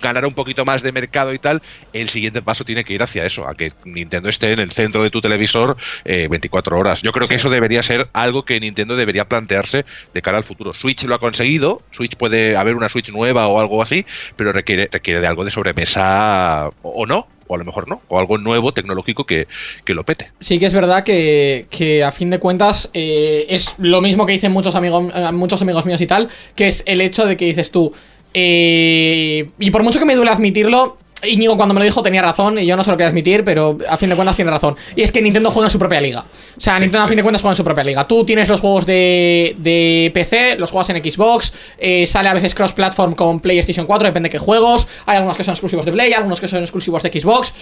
ganar un poquito más de mercado y tal, el siguiente paso tiene que ir hacia eso, a que Nintendo esté en el centro de tu televisor eh, 24 horas. Yo creo que eso debería ser algo que Nintendo debería plantearse de cara al futuro. Switch lo ha conseguido, Switch puede haber una Switch nueva o algo así, pero requiere, requiere de algo de sobremesa o, o no, o a lo mejor no, o algo nuevo tecnológico que, que lo pete. Sí que es verdad que, que a fin de cuentas eh, es lo mismo que dicen muchos amigos, eh, muchos amigos míos y tal, que es el hecho de que dices tú, eh, y por mucho que me duele admitirlo, Íñigo cuando me lo dijo tenía razón, y yo no se lo quería admitir, pero a fin de cuentas tiene razón. Y es que Nintendo juega en su propia liga. O sea, Nintendo a fin de cuentas juega en su propia liga. Tú tienes los juegos de, de PC, los juegas en Xbox, eh, sale a veces cross-platform con PlayStation 4, depende de qué juegos. Hay algunos que son exclusivos de Play, algunos que son exclusivos de Xbox.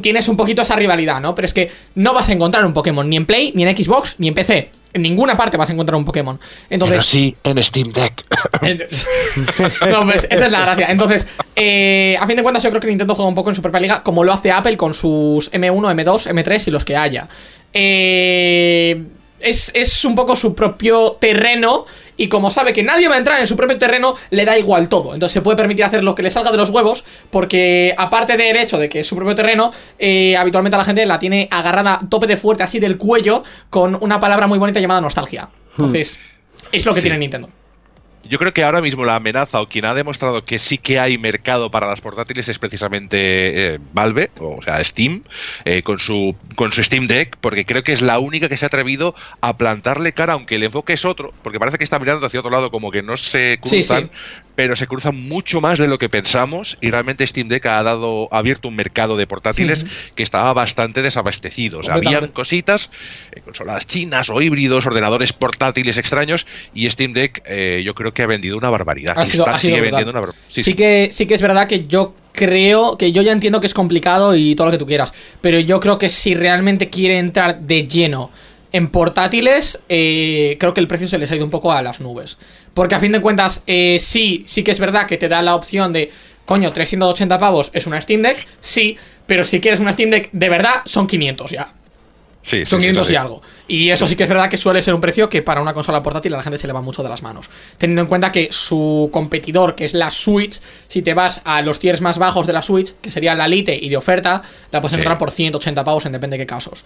Tienes un poquito esa rivalidad, ¿no? Pero es que no vas a encontrar un Pokémon ni en Play, ni en Xbox, ni en PC. En ninguna parte vas a encontrar un Pokémon. Entonces, sí en Steam Deck. no, pues esa es la gracia. Entonces, eh, a fin de cuentas, yo creo que Nintendo juega un poco en su propia liga, como lo hace Apple con sus M1, M2, M3 y los que haya. Eh, es, es un poco su propio terreno. Y como sabe que nadie va a entrar en su propio terreno, le da igual todo. Entonces se puede permitir hacer lo que le salga de los huevos. Porque aparte del hecho de que es su propio terreno, eh, habitualmente la gente la tiene agarrada tope de fuerte así del cuello. Con una palabra muy bonita llamada nostalgia. Entonces, es lo que Sí. tiene Nintendo. Yo creo que ahora mismo la amenaza o quien ha demostrado que sí que hay mercado para las portátiles es precisamente eh, Valve, o sea, Steam, eh, con, su, con su Steam Deck, porque creo que es la única que se ha atrevido a plantarle cara, aunque el enfoque es otro, porque parece que está mirando hacia otro lado, como que no se Sí, cruzan, sí. Pero se cruzan mucho más de lo que pensamos y realmente Steam Deck ha dado ha abierto un mercado de portátiles que estaba bastante desabastecido. O sea, habían cositas, eh, consolas chinas o híbridos, ordenadores portátiles extraños y Steam Deck eh, yo creo que ha vendido una barbaridad. Ha Y sido- está- ha sigue vendiendo una barbaridad. Sí, Sí, sí. que, sí que es verdad que yo creo que yo ya entiendo que es complicado y todo lo que tú quieras, pero yo creo que si realmente quiere entrar de lleno en portátiles, eh, creo que el precio se les ha ido un poco a las nubes. Porque a fin de cuentas, eh, sí, sí que es verdad que te da la opción de, coño, 380 pavos es una Steam Deck, sí, pero si quieres una Steam Deck de verdad, son 500 ya. Sí, Son sí, 500 sí. y algo. Y eso sí que es verdad que suele ser un precio que para una consola portátil a la gente se le va mucho de las manos. Teniendo en cuenta que su competidor, que es la Switch, si te vas a los tiers más bajos de la Switch, que sería la Lite y de oferta, la puedes encontrar por 180 pavos en depende de qué casos.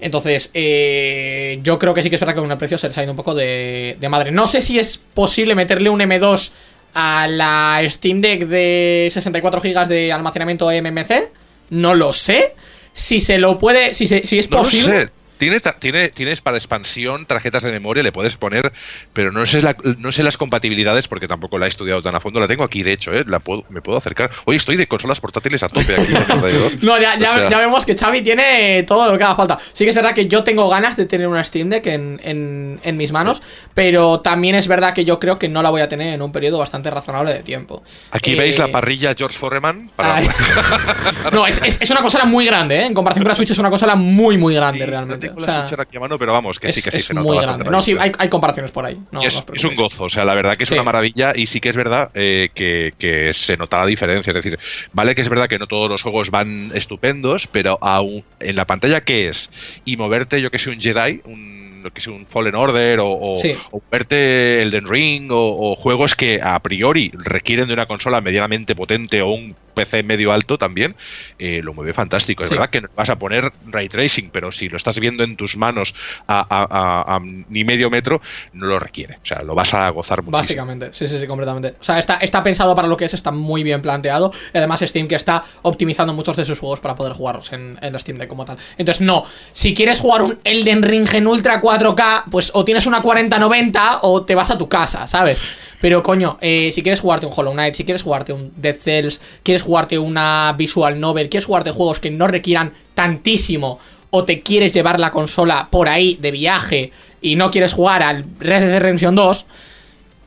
Entonces, eh, yo creo que sí que es verdad que con el precio se les ha ido un poco de, de madre. No sé si es posible meterle un M2 a la Steam Deck de 64 GB de almacenamiento MMC. No lo sé. Si se lo puede, si, se- si es No posible. sé. Tiene, tiene, tienes para expansión tarjetas de memoria, le puedes poner, pero no sé, la- no sé las compatibilidades porque tampoco la he estudiado tan a fondo. La tengo aquí, de hecho, ¿eh? la puedo, me puedo acercar. Hoy estoy de consolas portátiles a tope aquí. No, ya, ya, O sea, ya vemos que Xavi tiene todo lo que haga falta. Sí que es verdad que yo tengo ganas de tener una Steam Deck en, en, en mis manos, pero también es verdad que yo creo que no la voy a tener en un periodo bastante razonable de tiempo. Aquí Eh, veis la parrilla George Foreman. Para... no, es, es, es una consola muy grande, ¿eh? En comparación con la Switch es una consola muy, muy grande Sí, realmente. No tengo O la sea, Switch ahora aquí a mano, pero vamos, que es, sí, que sí, es se nota muy grande. No, sí, hay, hay comparaciones por ahí. No, es, no os es un gozo, o sea, la verdad que es Sí. una maravilla y sí que es verdad eh, que, que se nota la diferencia. Es decir, vale que es verdad que no todos los juegos van estupendos, pero aún en la pantalla que es y moverte, yo que sé, un Jedi, un que sea un Fallen Order o, o, Sí. o verte Elden Ring o, o juegos que a priori requieren de una consola medianamente potente o un PC medio alto también, eh, lo mueve fantástico. Es Sí. verdad que no vas a poner ray tracing, pero si lo estás viendo en tus manos a, a- a- a ni medio metro, no lo requiere. O sea, lo vas a gozar muchísimo. Básicamente, sí, sí, sí, completamente. O sea, está, está pensado para lo que es, está muy bien planteado. Y además, Steam que está optimizando muchos de sus juegos para poder jugarlos en, en Steam Deck como tal. Entonces, no, si quieres jugar un Elden Ring en Ultra 4K, pues o tienes una 4090 o te vas a tu casa, ¿sabes? Pero coño, eh, si quieres jugarte un Hollow Knight, si quieres jugarte un Dead Cells, quieres jugarte una Visual Novel, quieres jugarte juegos que no requieran tantísimo o te quieres llevar la consola por ahí de viaje y no quieres jugar al Red Dead Redemption 2,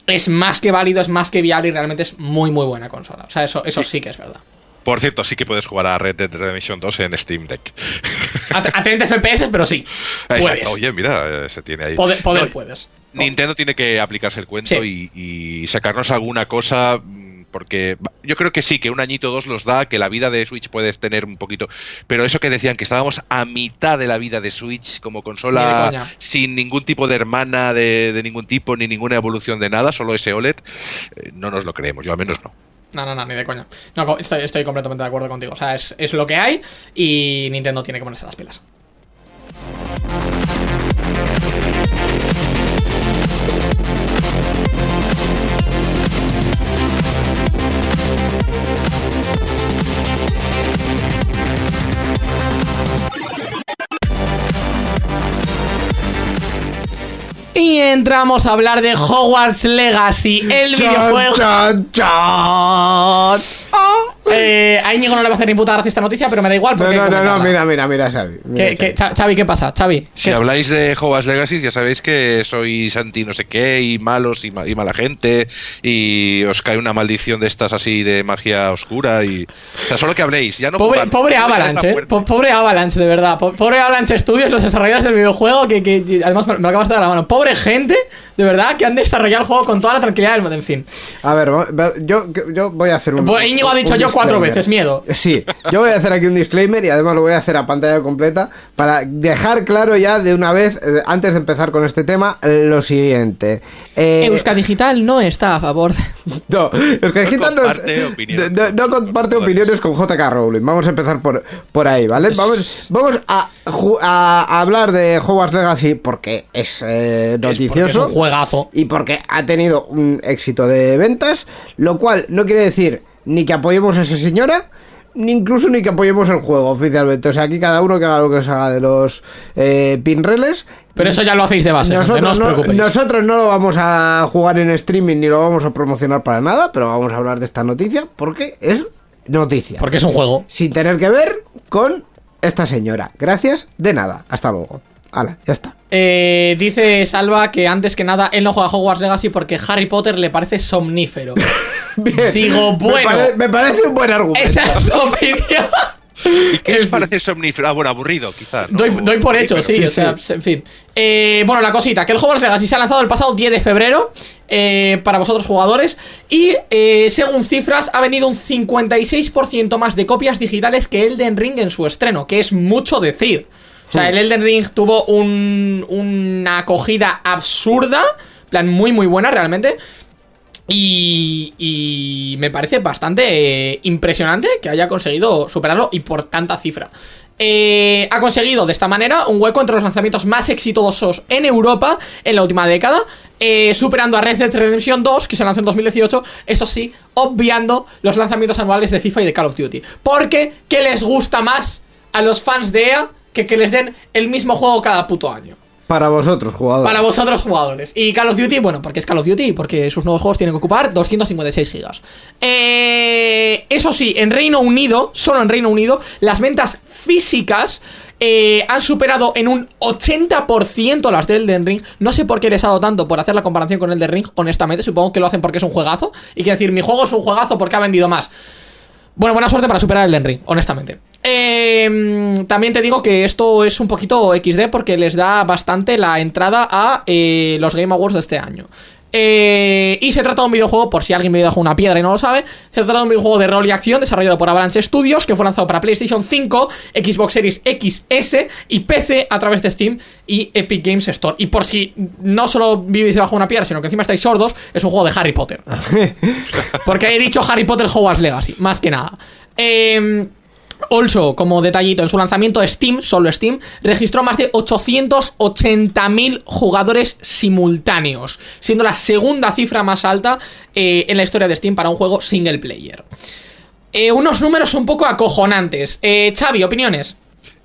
es más que válido, es más que viable y realmente es muy muy buena consola. O sea, eso, eso sí que es verdad. Por cierto, sí que puedes jugar a Red Dead Redemption 2 en Steam Deck. A, a 30 FPS, pero sí. Puedes. Exacto. Oye, mira, eh, se tiene ahí. Poder, poder No, puedes. Nintendo tiene que aplicarse el cuento Sí. y, y sacarnos alguna cosa. mm, Porque yo creo que sí, que un añito o dos los da, que la vida de Switch puede tener un poquito. Pero eso que decían, que estábamos a mitad de la vida de Switch como consola sin ningún tipo de hermana de, de ningún tipo, ni ninguna evolución de nada, solo ese OLED, eh, no nos lo creemos, yo al menos no. No, no, no, ni de coña. No, estoy completamente de acuerdo contigo. O sea, es, es lo que hay y Nintendo tiene que ponerse las pilas. Y entramos a hablar de Hogwarts Legacy, el videojuego. Chan, chan. Eh, a Íñigo no le va a hacer ni puta gracia esta noticia, pero me da igual No, porque. no, no, no, comentarla. mira, mira, mira, Xavi. mira, ¿Qué, qué- Xavi. ¿qué pasa? Xavi. Si ¿qué- habláis de Hogwarts Legacy, ya sabéis que sois anti no sé qué y malos y, ma- y mala gente y os cae una maldición de estas así de magia oscura y... O sea, solo que habléis, ya no... Pobre, pobre No Avalanche, eh. Pobre Avalanche, de verdad. Po- Pobre Avalanche Studios, los desarrolladores del videojuego, que, además me lo acabas de dar a la mano. Pobre gente, de verdad, que han desarrollado el juego con toda la tranquilidad del mundo. En fin. A ver, yo, yo voy a hacer un. Pues Íñigo ha dicho yo cuatro veces, miedo. Sí, yo voy a hacer aquí un disclaimer y además lo voy a hacer a pantalla completa para dejar claro ya de una vez, eh, antes de empezar con este tema, eh, lo siguiente. Eh, Euska Digital no está a favor. de- No, Euskadi Digital no, comparte opiniones. no- no comparte opiniones con JK Rowling. Vamos a empezar por, por ahí, ¿vale? Vamos, vamos a, a- a hablar de Hogwarts Legacy porque es eh, Es porque noticioso. Es un juegazo. y porque ha tenido un éxito de ventas, lo cual no quiere decir ni que apoyemos a esa señora, ni incluso ni que apoyemos el juego oficialmente. O sea, aquí cada uno que haga lo que se haga de los eh, pinreles. Pero eso ya lo hacéis de base, Nosotros no os no, preocupéis. nosotros no lo vamos a jugar en streaming ni lo vamos a promocionar para nada, pero vamos a hablar de esta noticia porque es noticia. Porque es un juego. Sin tener que ver con esta señora. Gracias, de nada. Hasta luego. Hala, ya está. Eh, dice Salva que antes que nada él no juega a Hogwarts Legacy porque Harry Potter le parece somnífero. Bien. Digo, Me bueno. pare- me parece un buen argumento. Esa es su opinión. ¿Y qué os parece somnífero? Ah, bueno, aburrido, quizás. ¿no? Doy, doy por hecho, sí, sí, o sea, sí. en fin. Eh, bueno, la cosita, que el Hogwarts Legacy se ha lanzado el pasado 10 de febrero eh, para vosotros jugadores y eh, según cifras ha vendido un 56% más de copias digitales que Elden Ring en su estreno, que es mucho decir. O sea, el Elden Ring tuvo un- una acogida absurda, en plan muy muy buena realmente. Y, y me parece bastante eh, impresionante que haya conseguido superarlo y por tanta cifra. Eh, ha conseguido de esta manera un hueco entre los lanzamientos más exitosos en Europa en la última década, eh, superando a Red Dead Redemption 2, que se lanzó en 2018, eso sí, obviando los lanzamientos anuales de FIFA y de Call of Duty. Porque, ¿qué les gusta más a los fans de EA que que les den el mismo juego cada puto año? Para vosotros, jugadores. Para vosotros jugadores. Y Call of Duty, bueno, porque es Call of Duty, porque sus nuevos juegos tienen que ocupar 256 gigas. Eh, eso sí, en Reino Unido, solo en Reino Unido, las ventas físicas eh, han superado en un 80% las de Elden Ring. No sé por qué les ha dado tanto por hacer la comparación con Elden Ring, honestamente. Supongo que lo hacen porque es un juegazo. Y que decir, mi juego es un juegazo porque ha vendido más. Bueno, buena suerte para superar el Den Ring, honestamente. Eh, también te digo que esto es un poquito XD porque les da bastante la entrada a eh, los Game Awards de este año. Eh, y se trata de un videojuego, por si alguien me dejó una piedra y no lo sabe, se trata de un videojuego de rol y acción desarrollado por Avalanche Studios que fue lanzado para PlayStation 5, Xbox Series XS y PC a través de Steam y Epic Games Store. Y por si no solo vivís debajo de una piedra, sino que encima estáis sordos, es un juego de Harry Potter. Porque he dicho Harry Potter Hogwarts Legacy, más que nada. Eh, Also, como detallito, en su lanzamiento Steam, solo Steam, registró más de 880.000 jugadores simultáneos, siendo la segunda cifra más alta eh, en la historia de Steam para un juego single player. Eh, unos números un poco acojonantes. Eh, Xavi, opiniones.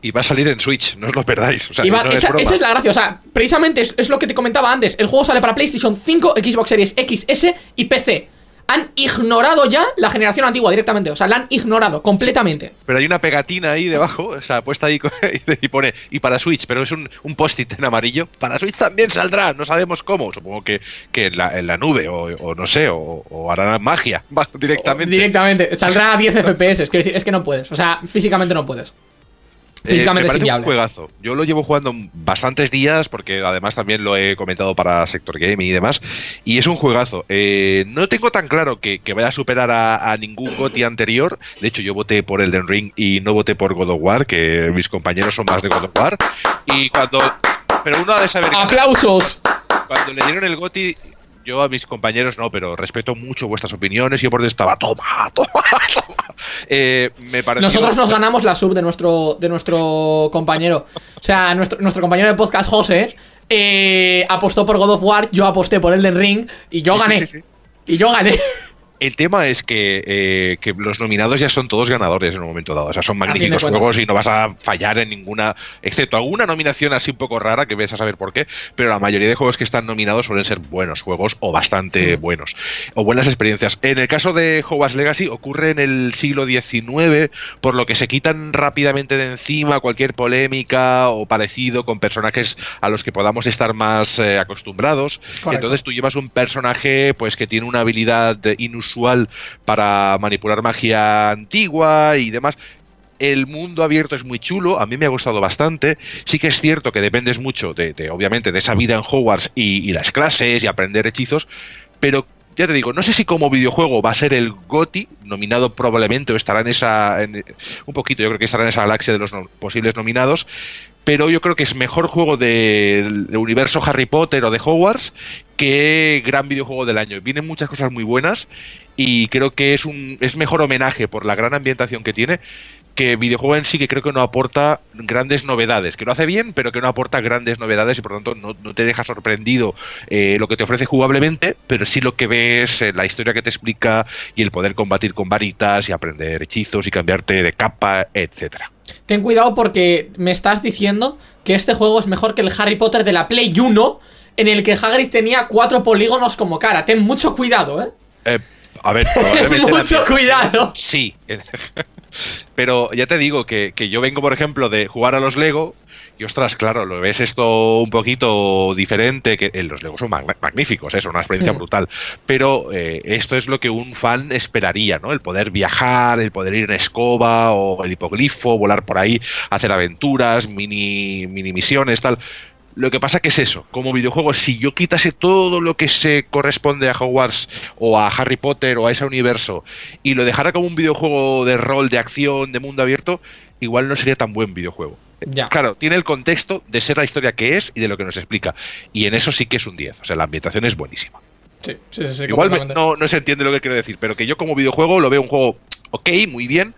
Y va a salir en Switch, no os lo perdáis. O sea, Y va- no es esa, broma. esa es la gracia, o sea, precisamente es, es lo que te comentaba antes. El juego sale para PlayStation 5, Xbox Series XS y PC. Han ignorado ya la generación antigua directamente, o sea, la han ignorado completamente. Pero hay una pegatina ahí debajo, o sea, puesta ahí y pone, y para Switch, pero es un, un post-it en amarillo. Para Switch también saldrá, no sabemos cómo. Supongo que, que en, la, en la nube, o, o no sé, o, o harán magia directamente. Directamente, saldrá a 10 FPS, es decir, es que no puedes, o sea, físicamente no puedes. Eh, Físicamente me es un juegazo. Yo lo llevo jugando bastantes días porque además también lo he comentado para Sector Gaming y demás. Y es un juegazo. Eh, no tengo tan claro que, que vaya a superar a, a ningún GOTY anterior. De hecho, yo voté por Elden Ring y no voté por God of War, que mis compañeros son más de God of War. Y cuando... Pero uno ha de saber ¡Aplausos! cuando le dieron el GOTY... Yo a mis compañeros no, pero respeto mucho vuestras opiniones. y Yo por dentro estaba, toma, toma, toma. Eh, me pareció... Nosotros nos ganamos la sub de nuestro, de nuestro compañero. O sea, nuestro, nuestro compañero de podcast, José, eh, apostó por God of War, yo aposté por Elden Ring y yo sí, gané. sí, sí. Y yo gané. El tema es que, eh, que los nominados ya son todos ganadores en un momento dado. O sea, son magníficos juegos y no vas a fallar en ninguna, excepto alguna nominación así un poco rara que ves a saber por qué. Pero la mayoría de juegos que están nominados suelen ser buenos juegos o bastante buenos o buenas experiencias. En el caso de Hogwarts Legacy ocurre en el siglo XIX, por lo que se quitan rápidamente de encima cualquier polémica o parecido con personajes a los que podamos estar más eh, acostumbrados. Correcto. Entonces tú llevas un personaje pues que tiene una habilidad inusual para manipular magia antigua y demás. El mundo abierto es muy chulo, a mí me ha gustado bastante. Sí que es cierto que dependes mucho de, de, obviamente, de esa vida en Hogwarts y, las clases y aprender hechizos, pero ya te digo, no sé si como videojuego va a ser el GOTI, nominado probablemente, o estará en esa. un poquito, yo creo que estará en esa galaxia de los posibles nominados. Pero yo creo que es mejor juego del del universo Harry Potter o de Hogwarts que gran videojuego del año. Vienen muchas cosas muy buenas y creo que es un es mejor homenaje por la gran ambientación que tiene que videojuego en sí que creo que no aporta grandes novedades, que lo hace bien, pero que no aporta grandes novedades y por lo tanto no, no te deja sorprendido eh, lo que te ofrece jugablemente, pero sí lo que ves, eh, la historia que te explica y el poder combatir con varitas y aprender hechizos y cambiarte de capa, etcétera. Ten cuidado porque me estás diciendo que este juego es mejor que el Harry Potter de la Play 1, en el que Hagrid tenía cuatro polígonos como cara. Ten mucho cuidado, ¿eh? Eh, a ver, probablemente la- mucho cuidado. Sí. Pero ya te digo que, que yo vengo, por ejemplo, de jugar a los Lego. Y ostras, claro, lo ves esto un poquito diferente, que eh, los Lego son magníficos, es una experiencia Sí. brutal. Pero eh, esto es lo que un fan esperaría, ¿no? El poder viajar, el poder ir en escoba o el hipoglifo, volar por ahí, hacer aventuras, mini, mini misiones, tal. Lo que pasa que es eso, como videojuego, si yo quitase todo lo que se corresponde a Hogwarts o a Harry Potter o a ese universo y lo dejara como un videojuego de rol, de acción, de mundo abierto, igual no sería tan buen videojuego. Ya. Claro, tiene el contexto de ser la historia que es y de lo que nos explica. Y en eso sí que es un 10. O sea, la ambientación es buenísima. Sí, sí, sí, sí, Igual no, no se entiende lo que quiero decir, pero que yo como videojuego lo veo un juego ok, muy bien,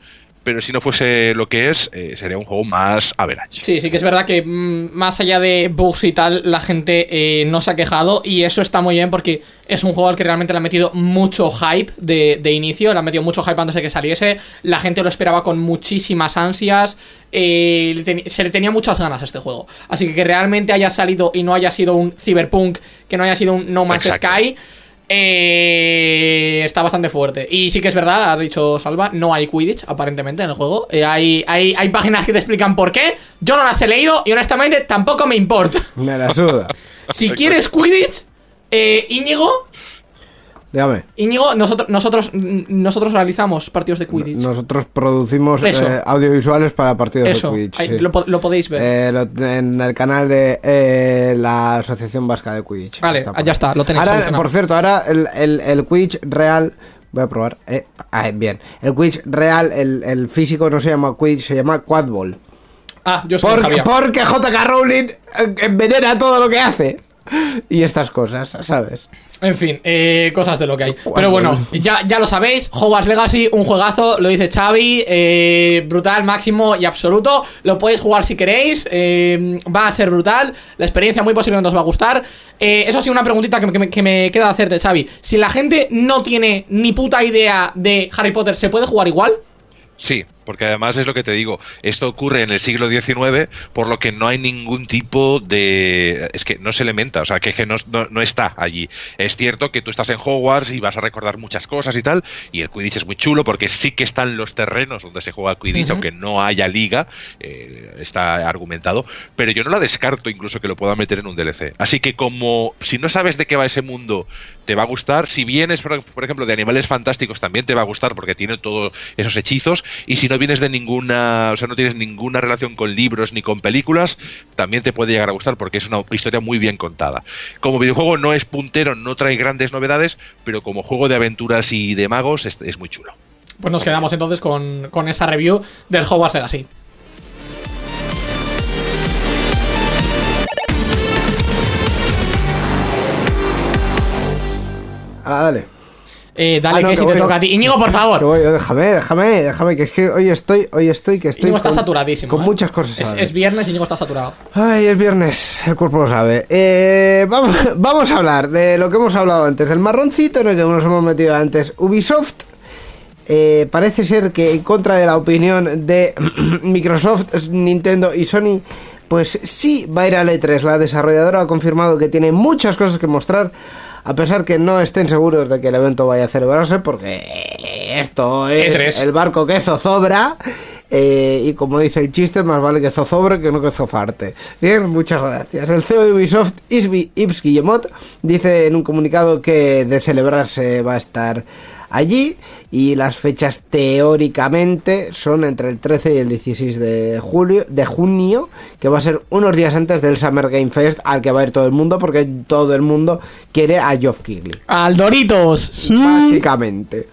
pero si no fuese lo que es, eh, sería un juego más average. Sí, sí que es verdad que mm, más allá de bugs y tal, la gente eh, no se ha quejado y eso está muy bien porque es un juego al que realmente le han metido mucho hype de, de inicio, le han metido mucho hype antes de que saliese, la gente lo esperaba con muchísimas ansias, eh, se le tenía muchas ganas a este juego. Así que que realmente haya salido y no haya sido un Cyberpunk, que no haya sido un No Man's Exacto. Sky, eh, está bastante fuerte. Y sí que es verdad, ha dicho Salva, no hay Quidditch aparentemente en el juego. Eh, hay, hay, hay páginas que te explican por qué. Yo no las he leído y honestamente tampoco me importa. Me la suda. Si quieres Quidditch, eh, Íñigo, Dígame. Íñigo, nosotros, nosotros, nosotros realizamos partidos de Quidditch. Nosotros producimos eh, audiovisuales para partidos Eso, de Quidditch. ahí sí. lo, po- lo podéis ver. Eh, lo- en el canal de eh, la Asociación Vasca de Quidditch. Vale, por ya está, lo tenéis Ahora, por cierto, ahora el, el, el Quidditch real. Voy a probar. Ah, bien. El Quidditch real, el, el físico no se llama Quidditch, se llama Quadball. ah, yo soy Porque, porque JK Rowling envenena todo lo que hace. Y estas cosas, ¿sabes? En fin, eh, cosas de lo que hay. ¿Cuándo? Pero bueno, ya, ya lo sabéis, Hogwarts Legacy, un juegazo, lo dice Xavi, eh, brutal, máximo y absoluto. Lo podéis jugar si queréis, eh, va a ser brutal, la experiencia muy posiblemente os va a gustar. Eh, eso sí, una preguntita que, me- que me- que me queda hacerte, Xavi. Si la gente no tiene ni puta idea de Harry Potter, ¿se puede jugar igual? Sí, porque además es lo que te digo, esto ocurre en el siglo XIX, por lo que no hay ningún tipo de... es que no se elementa, o sea, que, que no, no- no está allí. Es cierto que tú estás en Hogwarts y vas a recordar muchas cosas y tal, y el Quidditch es muy chulo porque sí que están los terrenos donde se juega Quidditch, aunque no haya liga, eh, está argumentado, pero yo no la descarto incluso que lo pueda meter en un DLC. Así que como si no sabes de qué va ese mundo, te va a gustar. Si vienes, por, por ejemplo, de Animales Fantásticos, también te va a gustar porque tiene todos esos hechizos. Y si no vienes de ninguna, o sea, no tienes ninguna relación con libros ni con películas, también te puede llegar a gustar porque es una historia muy bien contada. Como videojuego no es puntero, no trae grandes novedades, pero como juego de aventuras y de magos es, es muy chulo. Pues nos quedamos entonces con, con esa review del Hogwarts Legacy. Ahora, dale. Eh, dale, Ah, no, que que si te voy toca a ti. Íñigo, por favor. voy déjame, déjame, déjame, que es que hoy estoy, hoy estoy, que estoy Íñigo está con- saturadísimo. Con ¿eh? muchas cosas. Es, viernes y Íñigo está saturado. Ay, es viernes, el cuerpo lo sabe. Eh, vamos, vamos a hablar de lo que hemos hablado antes, del marroncito en el que nos hemos metido antes. Ubisoft eh, parece ser que en contra de la opinión de Microsoft, Nintendo y Sony, pues sí va a ir a E3. La desarrolladora ha confirmado que tiene muchas cosas que mostrar, a pesar que no estén seguros de que el evento vaya a celebrarse, porque esto es E3. el barco que zozobra. eh, y como dice el chiste, más vale que zozobre que no que zofarte. Bien, muchas gracias. El CEO de Ubisoft, Isby Guillemot, dice en un comunicado que de celebrarse va a estar allí y las fechas teóricamente son entre el 13 y el 16 de julio de junio que va a ser unos días antes del Summer Game Fest al que va a ir todo el mundo porque todo el mundo quiere a Geoff Keighley Al Doritos. básicamente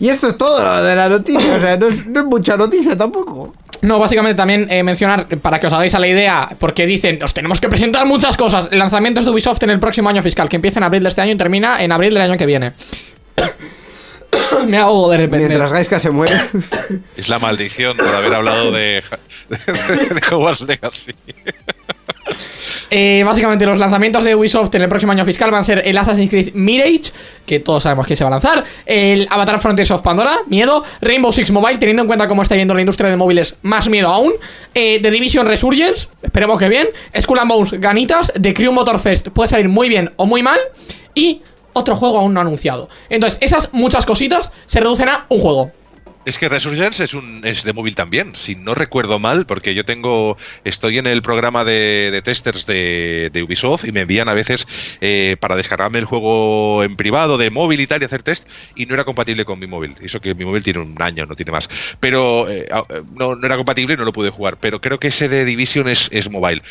y esto es todo lo de la noticia o sea no es, no es mucha noticia tampoco No, básicamente también eh, mencionar, para que os hagáis a la idea, porque dicen, os tenemos que presentar muchas cosas. Lanzamientos de Ubisoft en el próximo año fiscal, que empieza en abril de este año y termina en abril del año que viene. Me hago de repente. mientras Gaiska se muere Es la maldición por haber hablado de, de, de Hogwarts Legacy. Eh, básicamente los lanzamientos de Ubisoft en el próximo año fiscal van a ser el Assassin's Creed Mirage, que todos sabemos que se va a lanzar, el Avatar Frontiers of Pandora, miedo, Rainbow Six Mobile, teniendo en cuenta cómo está yendo la industria de móviles, más miedo aún, eh, The Division Resurgence, esperemos que bien, Skull and Bones, ganitas, The Crew Motorfest, puede salir muy bien o muy mal, y otro juego aún no anunciado. Entonces, esas muchas cositas se reducen a un juego. Es que Resurgence es un es de móvil también, si no recuerdo mal, porque yo tengo estoy en el programa de, testers de, Ubisoft y me envían a veces eh, para descargarme el juego en privado de móvil y tal y hacer test y no era compatible con mi móvil. Eso que mi móvil tiene un año, no tiene más. Pero eh, eh, no, no era compatible y no lo pude jugar. Pero creo que ese de Division es, es mobile.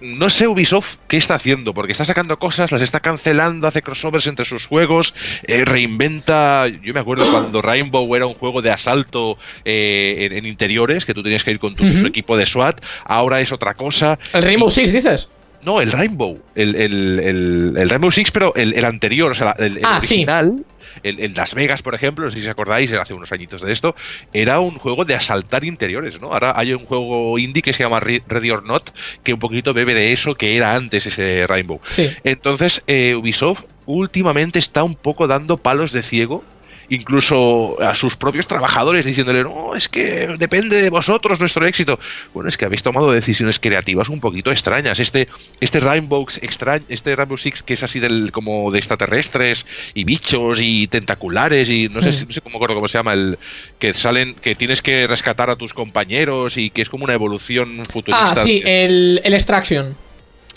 No sé Ubisoft qué está haciendo, porque está sacando cosas, las está cancelando, hace crossovers entre sus juegos, eh, reinventa. Yo me acuerdo cuando Rainbow era un juego de asalto eh, en, en interiores, que tú tenías que ir con tu equipo de SWAT, ahora es otra cosa. El Rainbow Six, dices. No, el Rainbow, el, el, el- el Rainbow Six, pero el, el anterior, o sea, el, Ah, sí. original. El, el Las Vegas, por ejemplo, no sé si os acordáis, hace unos añitos de esto, era un juego de asaltar interiores, ¿no? Ahora hay un juego indie que se llama Re- Ready or Not, que un poquito bebe de eso que era antes ese Rainbow. Sí. Entonces, eh, Ubisoft últimamente está un poco dando palos de ciego, incluso a sus propios trabajadores, diciéndole, no, es que depende de vosotros nuestro éxito. Bueno, es que habéis tomado decisiones creativas un poquito extrañas. Este, este Rainbow extraño, este Rainbow Six que es así del como de extraterrestres y bichos y tentaculares y no sé, si- no sé cómo acuerdo cómo se llama el que salen, que tienes que rescatar a tus compañeros y que es como una evolución futurista. Ah, sí, el, el Extraction.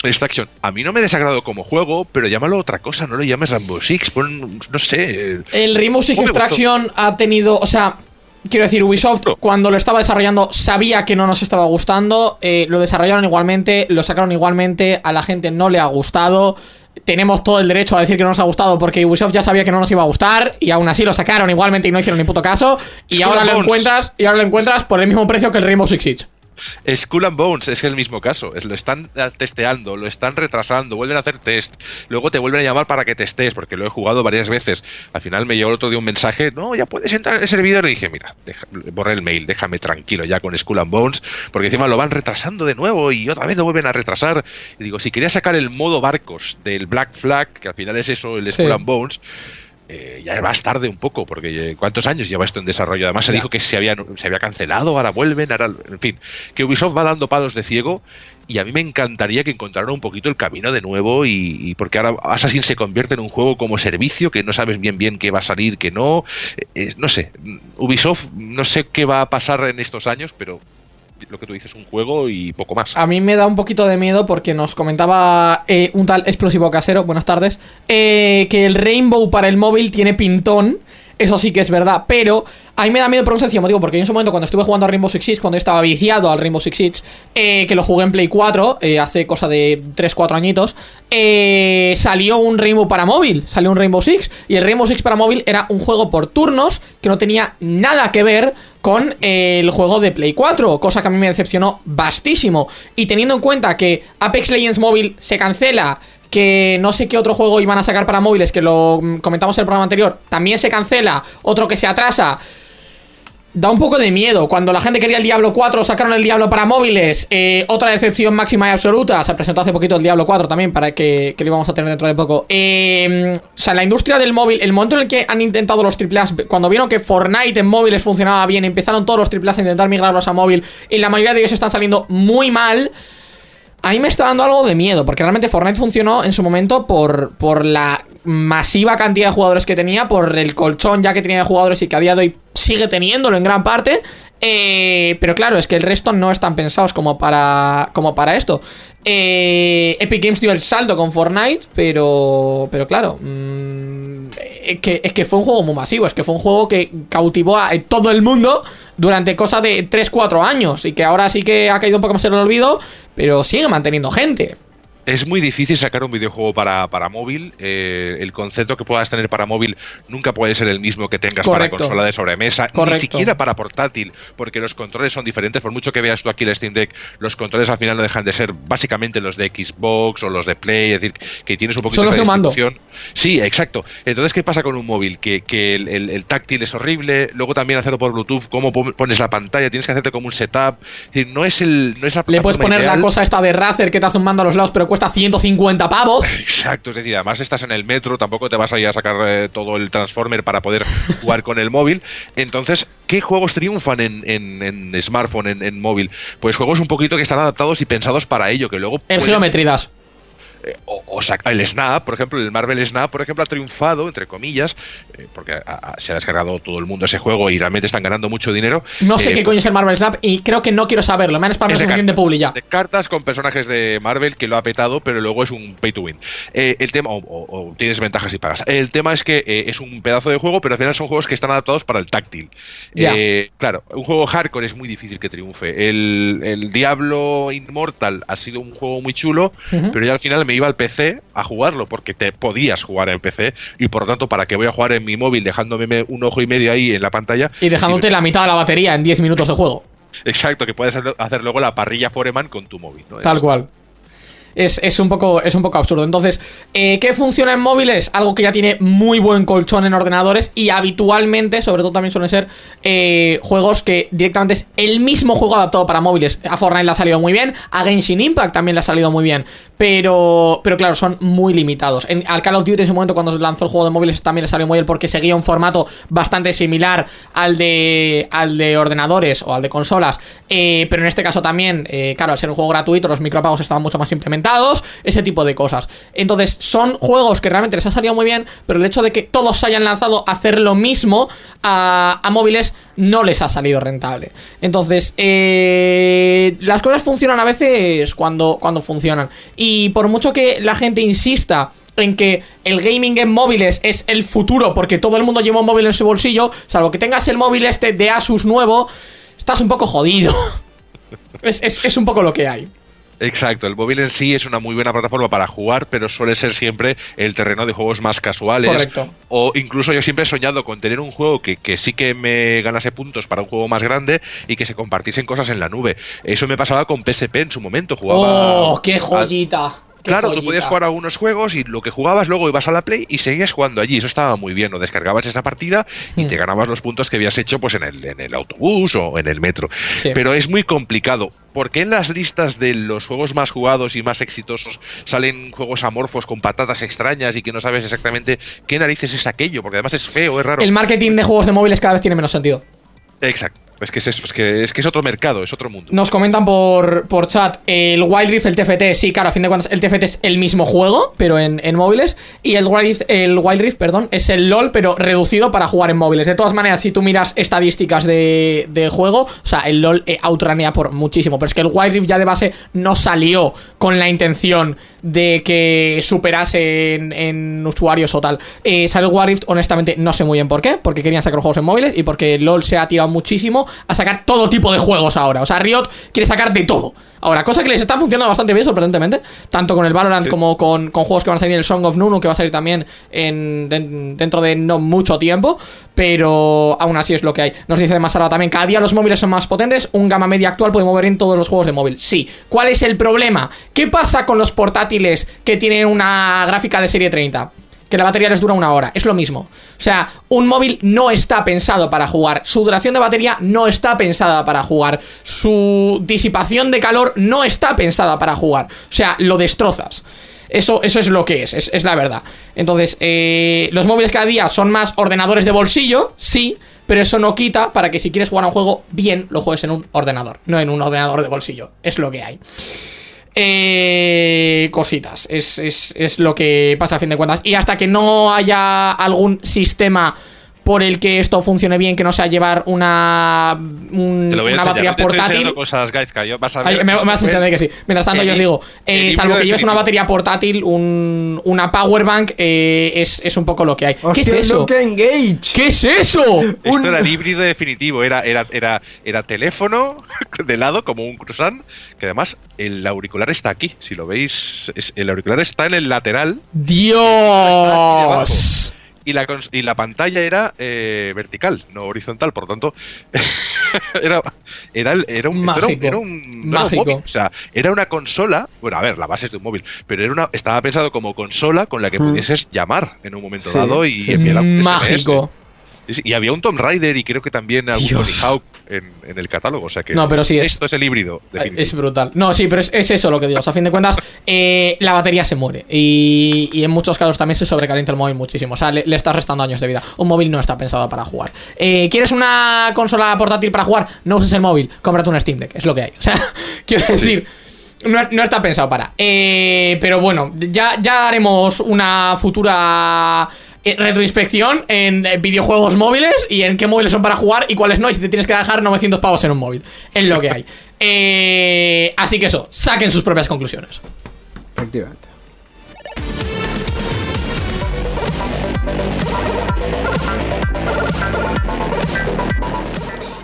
Extraction. A mí no me desagrado como juego, pero llámalo otra cosa, no lo llames Rainbow Six, pon, no sé. El Rainbow Six. Extraction ha tenido, o sea, quiero decir, Ubisoft cuando lo estaba desarrollando sabía que no nos estaba gustando, eh, lo desarrollaron igualmente, lo sacaron igualmente, a la gente no le ha gustado. Tenemos todo el derecho a decir que no nos ha gustado porque Ubisoft ya sabía que no nos iba a gustar y aún así lo sacaron igualmente y no hicieron ni puto caso. Y ahora lo encuentras y ahora lo encuentras por el mismo precio que el Rainbow Six Siege. Skull and Bones es el mismo caso. Es, lo están eh, testeando, lo están retrasando, vuelven a hacer test. Luego te vuelven a llamar para que testes, porque lo he jugado varias veces. Al final me llegó el otro día un mensaje: No, ya puedes entrar en el servidor. Y dije: Mira, deja- borré el mail, déjame tranquilo ya con Skull and Bones, porque encima lo van retrasando de nuevo y otra vez lo vuelven a retrasar. Y digo: Si quería sacar el modo barcos del Black Flag, que al final es eso, el Sí. Skull and Bones. Eh, ya vas tarde un poco, porque eh, ¿cuántos años lleva esto en desarrollo? Además se dijo que se había, se había cancelado, ahora vuelven, ahora, en fin, que Ubisoft va dando palos de ciego y a mí me encantaría que encontraran un poquito el camino de nuevo y, y porque ahora Assassin se convierte en un juego como servicio que no sabes bien bien qué va a salir, qué no, eh, no sé, Ubisoft no sé qué va a pasar en estos años, pero lo que tú dices, un juego y poco más. A mí me da un poquito de miedo porque nos comentaba eh, un tal explosivo casero, buenas tardes, eh, que el Rainbow para el móvil tiene pintón. Eso sí que es verdad, pero a mí me da miedo por un sencillo motivo, porque en ese momento cuando estuve jugando a Rainbow Six Siege, cuando estaba viciado al Rainbow Six Siege, eh, que lo jugué en Play 4, eh, hace cosa de 3-4 añitos, eh, salió un Rainbow para móvil, salió un Rainbow Six, y el Rainbow Six para móvil era un juego por turnos que no tenía nada que ver con eh, el juego de Play 4, cosa que a mí me decepcionó bastísimo. Y teniendo en cuenta que Apex Legends móvil se cancela, que no sé qué otro juego iban a sacar para móviles, que lo mm, comentamos en el programa anterior, también se cancela, otro que se atrasa. Da un poco de miedo. Cuando la gente quería el Diablo 4, sacaron el Diablo para móviles. Eh, otra decepción máxima y absoluta. Se presentó hace poquito el Diablo 4 también, para que, que lo íbamos a tener dentro de poco. Eh, o sea, la industria del móvil, el momento en el que han intentado los AAA, cuando vieron que Fortnite en móviles funcionaba bien, empezaron todos los AAA a intentar migrarlos a móvil, y la mayoría de ellos están saliendo muy mal. A mí me está dando algo de miedo, porque realmente Fortnite funcionó en su momento por, por la masiva cantidad de jugadores que tenía, por el colchón ya que tenía de jugadores y que a día de hoy sigue teniéndolo en gran parte. Eh, pero claro, es que el resto no están pensados como para, como para esto. Eh, Epic Games dio el salto con Fortnite, pero, pero claro, mm, es, que, es que fue un juego muy masivo, es que fue un juego que cautivó a todo el mundo durante cosa de 3-4 años y que ahora sí que ha caído un poco más en el olvido, pero sigue manteniendo gente. Es muy difícil sacar un videojuego para, para móvil. Eh, el concepto que puedas tener para móvil nunca puede ser el mismo que tengas Correcto. para consola de sobremesa, Correcto. ni siquiera para portátil, porque los controles son diferentes. Por mucho que veas tú aquí el Steam Deck, los controles al final no dejan de ser básicamente los de Xbox o los de Play, es decir, que tienes un poquito Son los esa de distribución. Sí, exacto. Entonces, ¿qué pasa con un móvil? Que, que el, el- el táctil es horrible, luego también hacerlo por Bluetooth, cómo pon- pones la pantalla, tienes que hacerte como un setup. Es decir, no es el no es la Le puedes poner ideal. la cosa esta de Razer que te hace un mando a los lados, pero cuesta 150 pavos. Exacto, es decir, además estás en el metro, tampoco te vas a ir a sacar eh, todo el Transformer para poder jugar con el móvil. Entonces, ¿qué juegos triunfan en, en- en smartphone, en, en móvil? Pues juegos un poquito que están adaptados y pensados para ello, que luego... El pueden- Geometridas. Eh, o, o saca- el Snap, por ejemplo, el Marvel Snap, por ejemplo, ha triunfado, entre comillas, eh, porque a- a- se ha descargado todo el mundo ese juego y realmente están ganando mucho dinero. No sé Eh, qué coño es el Marvel Snap y creo que no quiero saberlo. Me han spamado de suficiente cartas, publi ya. de cartas con personajes de Marvel que lo ha petado, pero luego es un pay to win. El tema, o, o- o tienes ventajas y pagas. El tema es que es un pedazo de juego, pero al final son juegos que están adaptados para el táctil. Ya. Eh, claro, un juego hardcore es muy difícil que triunfe. El, el Diablo Immortal ha sido un juego muy chulo, pero yo al final me iba al PC a jugarlo porque te podías jugar en PC y por lo tanto, ¿para qué voy a jugar en mi móvil dejándome me- un ojo y medio ahí en la pantalla? Y dejándote Si- la mitad de la batería en 10 minutos de juego. Exacto, que puedes hacer- hacer luego la parrilla Foreman con tu móvil. ¿no? Tal cual. Es, es un poco, es un poco absurdo. Entonces, eh, ¿qué funciona en móviles? Algo que ya tiene muy buen colchón en ordenadores y habitualmente, sobre todo también suelen ser eh, juegos que directamente es el mismo juego adaptado para móviles. A Fortnite le ha salido muy bien, a Genshin Impact también le ha salido muy bien, pero, pero claro, son muy limitados. En, al Call of Duty en su momento cuando se lanzó el juego de móviles también le salió muy bien porque seguía un formato bastante similar al de, al de ordenadores o al de consolas, eh, pero en este caso también, eh, claro, al ser un juego gratuito, los micropagos estaban mucho más implementados, ese tipo de cosas. Entonces, son juegos que realmente les ha salido muy bien, pero el hecho de que todos se hayan lanzado a hacer lo mismo a, a móviles no les ha salido rentable. Entonces, eh, las cosas funcionan a veces cuando, cuando funcionan. Por mucho que la gente insista en que el gaming en móviles es el futuro, porque todo el mundo lleva un móvil en su bolsillo, salvo que tengas el móvil este de Asus nuevo, estás un poco jodido. es, es- es un poco lo que hay. Exacto, el móvil en sí es una muy buena plataforma para jugar, pero suele ser siempre el terreno de juegos más casuales. Correcto. O incluso yo siempre he soñado con tener un juego que, que sí que me ganase puntos para un juego más grande y que se compartiesen cosas en la nube. Eso me pasaba con PSP en su momento. Jugaba ¡Oh, qué joyita! Claro, joyita. tú podías jugar a algunos juegos y lo que jugabas luego ibas a la Play y seguías jugando allí. Eso estaba muy bien. O descargabas esa partida y Hmm. te ganabas los puntos que habías hecho pues en el, en el autobús o en el metro. Sí. Pero es muy complicado. ¿Por qué en las listas de los juegos más jugados y más exitosos salen juegos amorfos con patatas extrañas y que no sabes exactamente qué narices es aquello? Porque además es feo, es raro. El marketing de juegos de móviles cada vez tiene menos sentido. Exacto. Es que es que, es que es otro mercado, es otro mundo. Nos comentan por, por chat el Wild Rift, el TFT, sí, claro, a fin de cuentas el TFT es el mismo juego, pero en, en móviles, y el Wild, Rift, el Wild Rift, perdón, es el LOL, pero reducido para jugar en móviles. De todas maneras, si tú miras estadísticas de, de juego, o sea, el LOL eh, outranea por muchísimo, pero es que el Wild Rift ya de base no salió con la intención de que superase en, en usuarios o tal. Eh, salió el Rift, honestamente, no sé muy bien por qué, porque querían sacar juegos en móviles y porque LOL se ha tirado muchísimo a sacar todo tipo de juegos ahora. O sea, Riot quiere sacar de todo. Ahora, cosa que les está funcionando bastante bien, sorprendentemente. Tanto con el Valorant Sí. como con, con juegos que van a salir el Song of Nunu, que va a salir también en, den- dentro de no mucho tiempo. Pero aún así es lo que hay. Nos dice Masara también, cada día los móviles son más potentes. Un gama media actual puede mover en todos los juegos de móvil. Sí. ¿Cuál es el problema? ¿Qué pasa con los que tienen una gráfica de serie 30? que la batería les dura una hora. Es lo mismo. O sea, un móvil no está pensado para jugar. Su duración de batería no está pensada para jugar. Su disipación de calor no está pensada para jugar. O sea, lo destrozas. Eso, eso es lo que es, es, es la verdad. Entonces, eh, los móviles cada día son más ordenadores de bolsillo, sí, pero eso no quita para que si quieres jugar a un juego bien, lo juegues en un ordenador, no en un ordenador de bolsillo. Es lo que hay. Eh, cositas. Es, es- es lo que pasa a fin de cuentas. Y hasta que no haya algún sistema por el que esto funcione bien, que no sea llevar una, un- Te lo voy a una enseñar. batería portátil. enseñando cosas, Gaizka, yo vas a Ay, ver me, que me vas a entender que sí. Mientras tanto, el yo os digo, eh, salvo que lleves una batería portátil, un, una powerbank, eh, es, es un poco lo que hay. ¿Qué es eso? ¿Qué es eso? Esto era el híbrido definitivo, era, era, era, era teléfono de lado como un croissant, que además el auricular está aquí, si lo veis, es- el auricular está en el lateral Dios. Y la, y la pantalla era eh, vertical, no horizontal, por lo tanto era, era, el- era un, esto era un- Mágico. era un- no era un Mágico. móvil, o sea, era una consola, bueno, a ver, la base es de un móvil, pero era una, estaba pensado como consola con la que Hmm. pudieses llamar en un momento Sí, dado y sí, enviar un. Mágico. Y había un Tomb Raider y creo que también algún. Tony Hawk en, en el catálogo. O sea que No, pero sí es- esto es el híbrido. definitivo. Es brutal. No, sí, pero es, es eso lo que digo. O sea, a fin de cuentas, eh, la batería se muere. Y, y en muchos casos también se sobrecalienta el móvil muchísimo. O sea, le, le estás restando años de vida. Un móvil no está pensado para jugar. Eh, ¿Quieres una consola portátil para jugar? No uses el móvil. Cómprate un Steam Deck. Es lo que hay. O sea, quiero decir. No, no está pensado para. Eh, pero bueno, ya, ya haremos una futura retroinspección en eh, videojuegos móviles y en qué móviles son para jugar y cuáles no. Y si te tienes que dejar 900 pavos en un móvil. Es lo que hay. Eh, así que eso, saquen sus propias conclusiones. Efectivamente.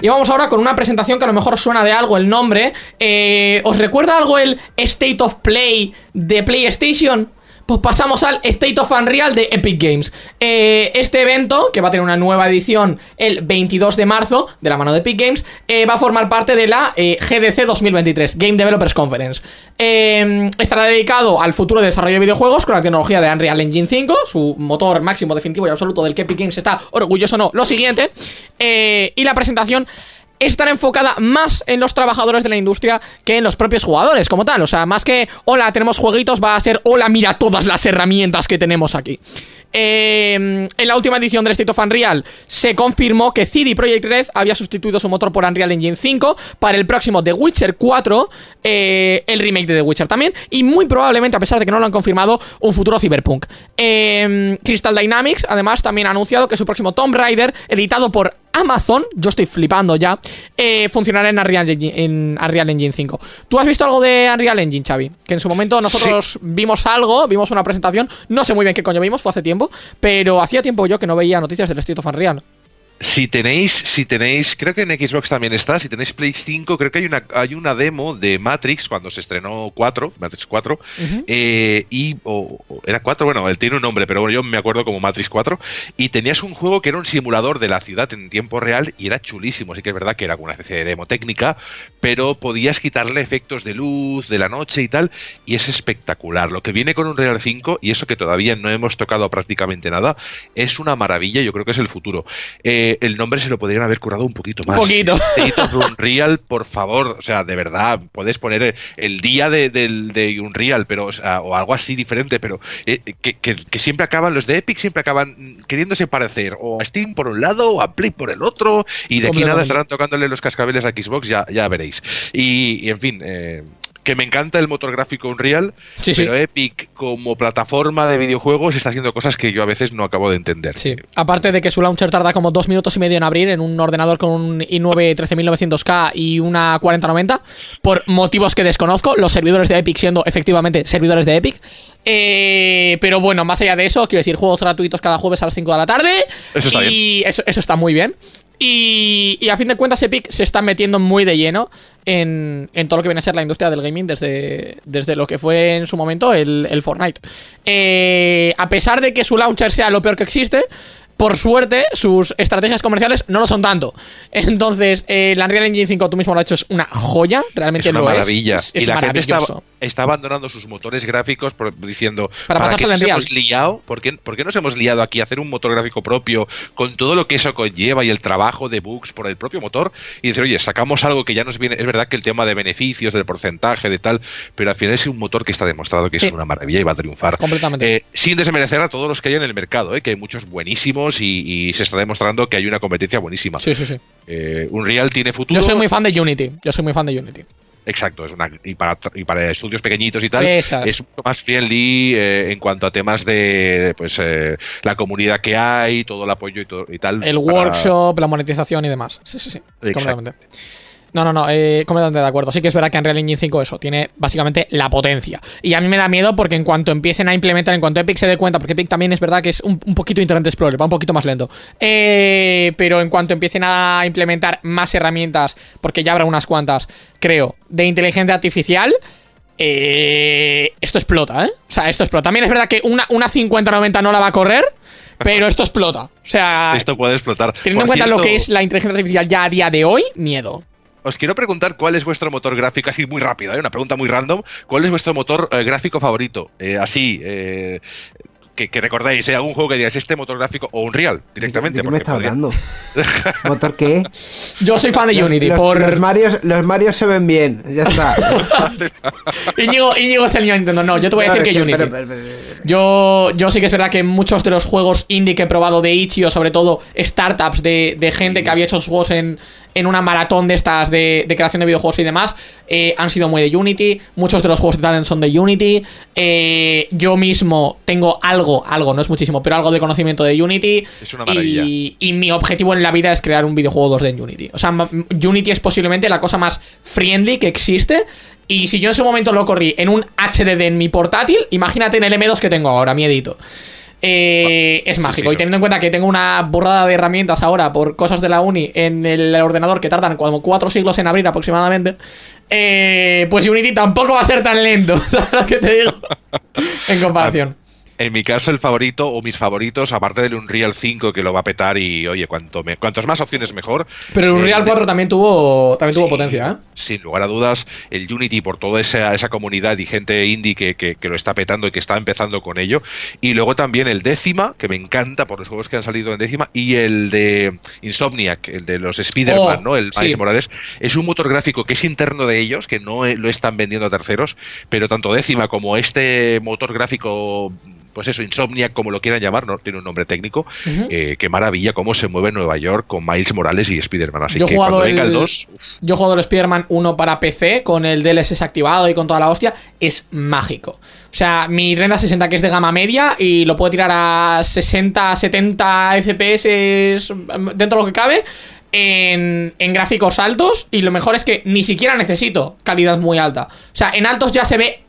Y vamos ahora con una presentación que a lo mejor suena de algo el nombre. Eh, ¿Os recuerda algo el State of Play de PlayStation? Pues pasamos al State of Unreal de Epic Games. Eh, este evento, que va a tener una nueva edición el 22 de marzo, de la mano de Epic Games, eh, va a formar parte de la eh, GDC 2023, Game Developers Conference. Estará dedicado al futuro de desarrollo de videojuegos con la tecnología de Unreal Engine 5, su motor máximo definitivo y absoluto del que Epic Games está orgulloso no. Lo siguiente, y la presentación estará enfocada más en los trabajadores de la industria que en los propios jugadores como tal. O sea, más que hola, tenemos jueguitos, va a ser hola, mira todas las herramientas que tenemos aquí. Eh, en la última edición del State of Unreal se confirmó que CD Projekt Red había sustituido su motor por Unreal Engine 5 para el próximo The Witcher 4, eh, el remake de The Witcher también, y muy probablemente, a pesar de que no lo han confirmado, un futuro Cyberpunk. Eh, Crystal Dynamics, además, también ha anunciado que su próximo Tomb Raider, editado por Amazon, yo estoy flipando ya, eh, funcionará en Unreal, Engine, en Unreal Engine 5. ¿Tú has visto algo de Unreal Engine, Xavi? Que en su momento nosotros vimos algo, vimos una presentación, no sé muy bien qué coño vimos, fue hace tiempo, pero hacía tiempo yo que no veía noticias del State of Unreal. Si tenéis, si tenéis, creo que en Xbox también está, si tenéis Play 5, creo que hay una, hay una demo de Matrix cuando se estrenó 4, Matrix 4, eh, y o- o era 4, bueno, él tiene un nombre, pero bueno, yo me acuerdo como Matrix 4, y tenías un juego que era un simulador de la ciudad en tiempo real y era chulísimo, sí que es verdad que era una especie de demo técnica, pero podías quitarle efectos de luz, de la noche y tal, y es espectacular. Lo que viene con un Real 5, y eso que todavía no hemos tocado prácticamente nada, es una maravilla, yo creo que es el futuro. Eh, el nombre se lo podrían haber curado un poquito más. poquito. State of Unreal, por favor, o sea, de verdad, puedes poner el día de, del- de Unreal, pero, o, sea, o algo así diferente, pero eh, que, que- que siempre acaban, los de Epic siempre acaban queriéndose parecer o a Steam por un lado o a Play por el otro, y de aquí nada estarán tocándole los cascabeles a Xbox, ya, ya veréis. Y, y, en fin, eh, que me encanta el motor gráfico Unreal, Sí, sí. pero Epic como plataforma de videojuegos está haciendo cosas que yo a veces no acabo de entender. Sí. Aparte de que su launcher tarda como dos minutos y medio en abrir en un ordenador con un i9 13900K y una 4090, por motivos que desconozco, los servidores de Epic siendo efectivamente servidores de Epic. Eh, pero bueno, más allá de eso, quiero decir, juegos gratuitos cada jueves a las 5 de la tarde. Eso está y Eso, eso está muy bien. Y, y a fin de cuentas, Epic se está metiendo muy de lleno en, todo lo que viene a ser la industria del gaming desde, desde lo que fue en su momento el, el Fortnite. Eh, a pesar de que su launcher sea lo peor que existe, por suerte, sus estrategias comerciales no lo son tanto. Entonces, eh, la Unreal Engine 5, tú mismo lo has hecho, es una joya. Realmente es una lo maravilla. es. Es, y la gente está, abandonando sus motores gráficos por- diciendo Para ¿para, qué al nos Unreal?". hemos liado? ¿Por qué, por qué nos hemos liado aquí a hacer un motor gráfico propio con todo lo que eso conlleva y el trabajo de bugs por el propio motor? Y decir, oye, sacamos algo que ya nos viene. Es verdad que el tema de beneficios, del porcentaje, de tal, pero al final es un motor que está demostrado que Sí. es una maravilla y va a triunfar. Completamente. Eh, sin desmerecer a todos los que hay en el mercado, eh, que hay muchos buenísimos y, y se está demostrando que hay una competencia buenísima. Sí, sí, sí. Eh, Unreal tiene futuro. Yo soy muy fan de Unity. Yo soy muy fan de Unity. Exacto, es una, y, para, y para estudios pequeñitos y tal, Esas. es mucho más friendly eh, en cuanto a temas de pues eh, la comunidad que hay, todo el apoyo y, todo, y tal. El para- workshop, la monetización y demás. Sí, sí, sí. Exacto. Completamente. No, no, no, eh, completamente de acuerdo. Sí que es verdad que Unreal Engine 5 eso, tiene básicamente la potencia. Y a mí me da miedo porque en cuanto empiecen a implementar, en cuanto Epic se dé cuenta, porque Epic también es verdad que es un, un poquito Internet Explorer, va un poquito más lento. Eh, pero en cuanto empiecen a implementar más herramientas, porque ya habrá unas cuantas, creo, de inteligencia artificial, eh, esto explota, ¿eh? O sea, esto explota. También es verdad que una, una 50-90 no la va a correr, pero esto explota. O sea, Esto puede explotar. Teniendo en cuenta lo que es la inteligencia artificial ya a día de hoy, miedo. Os quiero preguntar cuál es vuestro motor gráfico, así muy rápido, ¿eh? una pregunta muy random. ¿Cuál es vuestro motor eh, gráfico favorito? Eh, así, eh, que, que recordáis, ¿eh? algún juego que digáis este motor gráfico o Unreal directamente. ¿De qué me está podría- hablando? ¿Motor qué? Yo soy fan de Los- Unity, los, por. los Marios, los Marios se ven bien, ya está. Íñigo, Íñigo es el niño Nintendo. No, yo te voy a decir es que Unity. pero- pero- pero- Yo, yo sí que es verdad que muchos de los juegos indie que he probado de Itch.io, sobre todo startups de, de gente que había hecho sus juegos en, en una maratón de estas de, de creación de videojuegos y demás, eh, han sido muy de Unity. Muchos de los juegos de Talent son de Unity. Eh, yo mismo tengo algo, algo, no es muchísimo, pero algo de conocimiento de Unity. Es una maravilla. Y, y mi objetivo en la vida es crear un videojuego 2D en Unity. O sea, Unity es posiblemente la cosa más friendly que existe. Y si yo en su momento lo corrí en un HDD en mi portátil, imagínate en el M2 que tengo ahora, miedito. Eh, es mágico. sí, y teniendo en cuenta que tengo una burrada de herramientas ahora por cosas de la uni en el ordenador que tardan como cuatro siglos en abrir aproximadamente, eh, pues Unity tampoco va a ser tan lento, ¿sabes lo que te digo? en comparación. En mi caso, el favorito o mis favoritos, aparte del Unreal 5 que lo va a petar y, oye, cuanto me, cuantos más opciones mejor. Pero el Eh, Unreal 4 también tuvo, también tuvo potencia, ¿eh? Sin lugar a dudas, el Unity por toda esa, esa comunidad y gente indie que, que- que lo está petando y que está empezando con ello. Y luego también el décima, que me encanta por los juegos que han salido en décima, y el de Insomniac, el de los Spider-Man, Oh, ¿no? El sí. Miles Morales. Es un motor gráfico que es interno de ellos, que no eh, lo están vendiendo a terceros, pero tanto décima como este motor gráfico. Pues eso, Insomniac, como lo quieran llamar, no tiene un nombre técnico. Eh, qué maravilla cómo se mueve Nueva York con Miles Morales y Spider-Man. Así Yo que cuando venga el el- 2, Yo he jugado el Spider-Man 1 para PC con el DLSS activado y con toda la hostia. Es mágico. O sea, mi renda 60 que es de gama media y lo puedo tirar a 60, 70 FPS dentro de lo que cabe. En, en gráficos altos y lo mejor es que ni siquiera necesito calidad muy alta. O sea, en altos ya se ve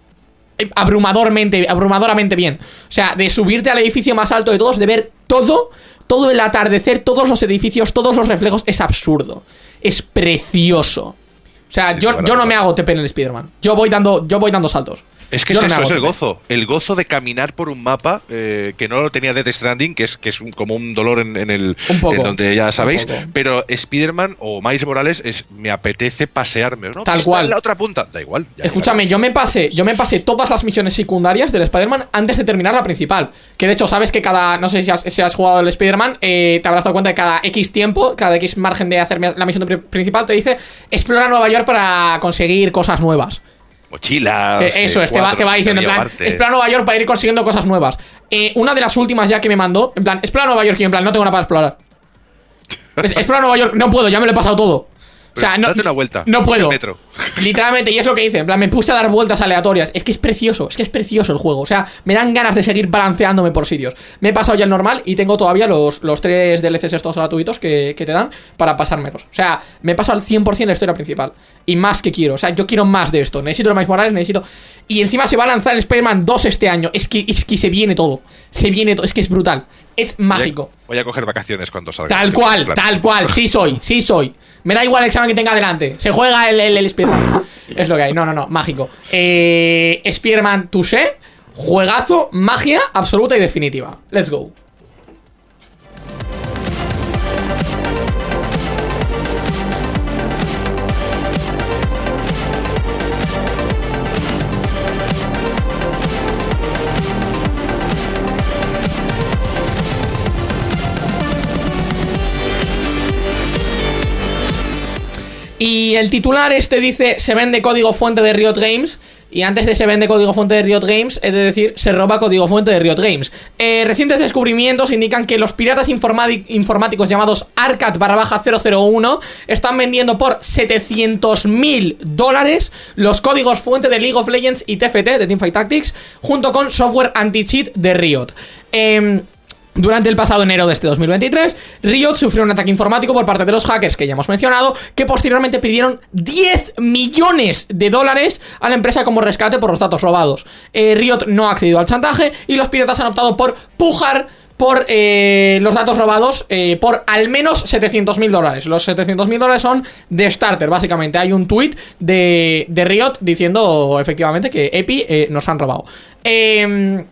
abrumadormente, abrumadoramente bien. O sea, de subirte al edificio más alto de todos, de ver todo, todo el atardecer, todos los edificios, todos los reflejos, es absurdo. Es precioso. O sea, Sí, yo, yo no me hago TP en el Spider-Man. Yo voy dando, yo voy dando saltos. Es que es eso, es el gozo. El gozo de caminar por un mapa eh, que no lo tenía Death Stranding, que es, que es un- como un dolor en, en el. Un poco. en donde ya sabéis. Pero Spider-Man o Miles Morales es. Me apetece pasearme, ¿no? Tal está cual. en la otra punta. Da igual. Escúchame, llegará. yo me pasé, yo me pasé todas las misiones secundarias del Spider-Man antes de terminar la principal. Que de hecho, sabes que cada. No sé si has, si has jugado el Spider-Man, eh, te habrás dado cuenta que cada X tiempo, cada X margen de hacer la misión pri- principal, te dice explora Nueva York para conseguir cosas nuevas. Mochilas. Eh, eso eh, es, te va, te va que diciendo en plan, explora Nueva York para ir consiguiendo cosas nuevas. Eh, una de las últimas ya que me mandó, en plan, explora Nueva York y en plan, no tengo nada para explorar. Es- explora Nueva York, no puedo, ya me lo he pasado todo. O sea, no, date una vuelta. No puedo. el metro. Literalmente, y es lo que hice. En plan, me puse a dar vueltas aleatorias. Es que es precioso, es que es precioso el juego. O sea, me dan ganas de seguir balanceándome por sitios. Me he pasado ya el normal y tengo todavía los, los tres DLCs estos gratuitos que, que te dan para pasármelos. O sea, me he pasado al 100% la historia principal. Y más que quiero. O sea, yo quiero más de esto. Necesito el Miles Morales, necesito. Y encima se va a lanzar el Spider-Man 2 este año. Es que, es que se viene todo. Se viene todo. Es que es brutal. Es mágico. Voy a, voy a coger vacaciones cuando salga. Tal cual, tal cual, sí soy, sí soy. Me da igual el examen que tenga delante. Se juega el, el, el Spider-Man. Es lo que hay. No, no, no, mágico. Eh, Spider-Man Touché, juegazo, magia absoluta y definitiva. Let's go. Y el titular este dice, se vende código fuente de Riot Games. Y antes de se vende código fuente de Riot Games, es decir, se roba código fuente de Riot Games. Eh, recientes descubrimientos indican que los piratas informáticos llamados Arcat barra baja 001 están vendiendo por 700 mil dólares los códigos fuente de League of Legends y TFT de Teamfight Tactics junto con software anti-cheat de Riot. Em, durante el pasado enero de este 2023, Riot sufrió un ataque informático por parte de los hackers que ya hemos mencionado, que posteriormente pidieron 10 millones de dólares a la empresa como rescate por los datos robados. Eh, Riot no ha accedido al chantaje y los piratas han optado por pujar por eh, los datos robados eh, por al menos 700 mil dólares. Los 700 mil dólares son de starter, básicamente. Hay un tweet de, de Riot diciendo efectivamente que Epi eh, nos han robado. Eh,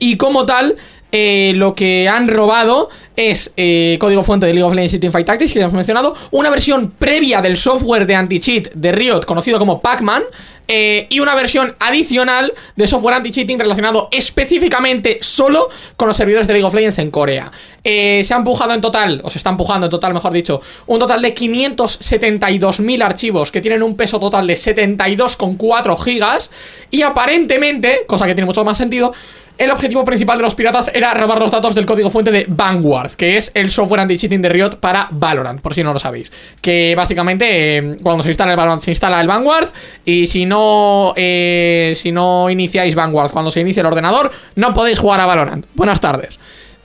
y como tal, eh, lo que han robado es eh, código fuente de League of Legends y Teamfight Tactics, que ya hemos mencionado, una versión previa del software de anti-cheat de Riot, conocido como Pac-Man, eh, y una versión adicional de software anti-cheating relacionado específicamente solo con los servidores de League of Legends en Corea. Se ha empujado en total, o se está empujando en total, mejor dicho, un total de 572.000 archivos que tienen un peso total de 72,4 gigas, y aparentemente, cosa que tiene mucho más sentido, el objetivo principal de los piratas era robar los datos del código fuente de Vanguard, que es el software anti-cheating de Riot para Valorant, por si no lo sabéis. Que básicamente eh, cuando se instala el Valorant se instala el Vanguard y si no eh, si no iniciáis Vanguard cuando se inicia el ordenador no podéis jugar a Valorant. Buenas tardes.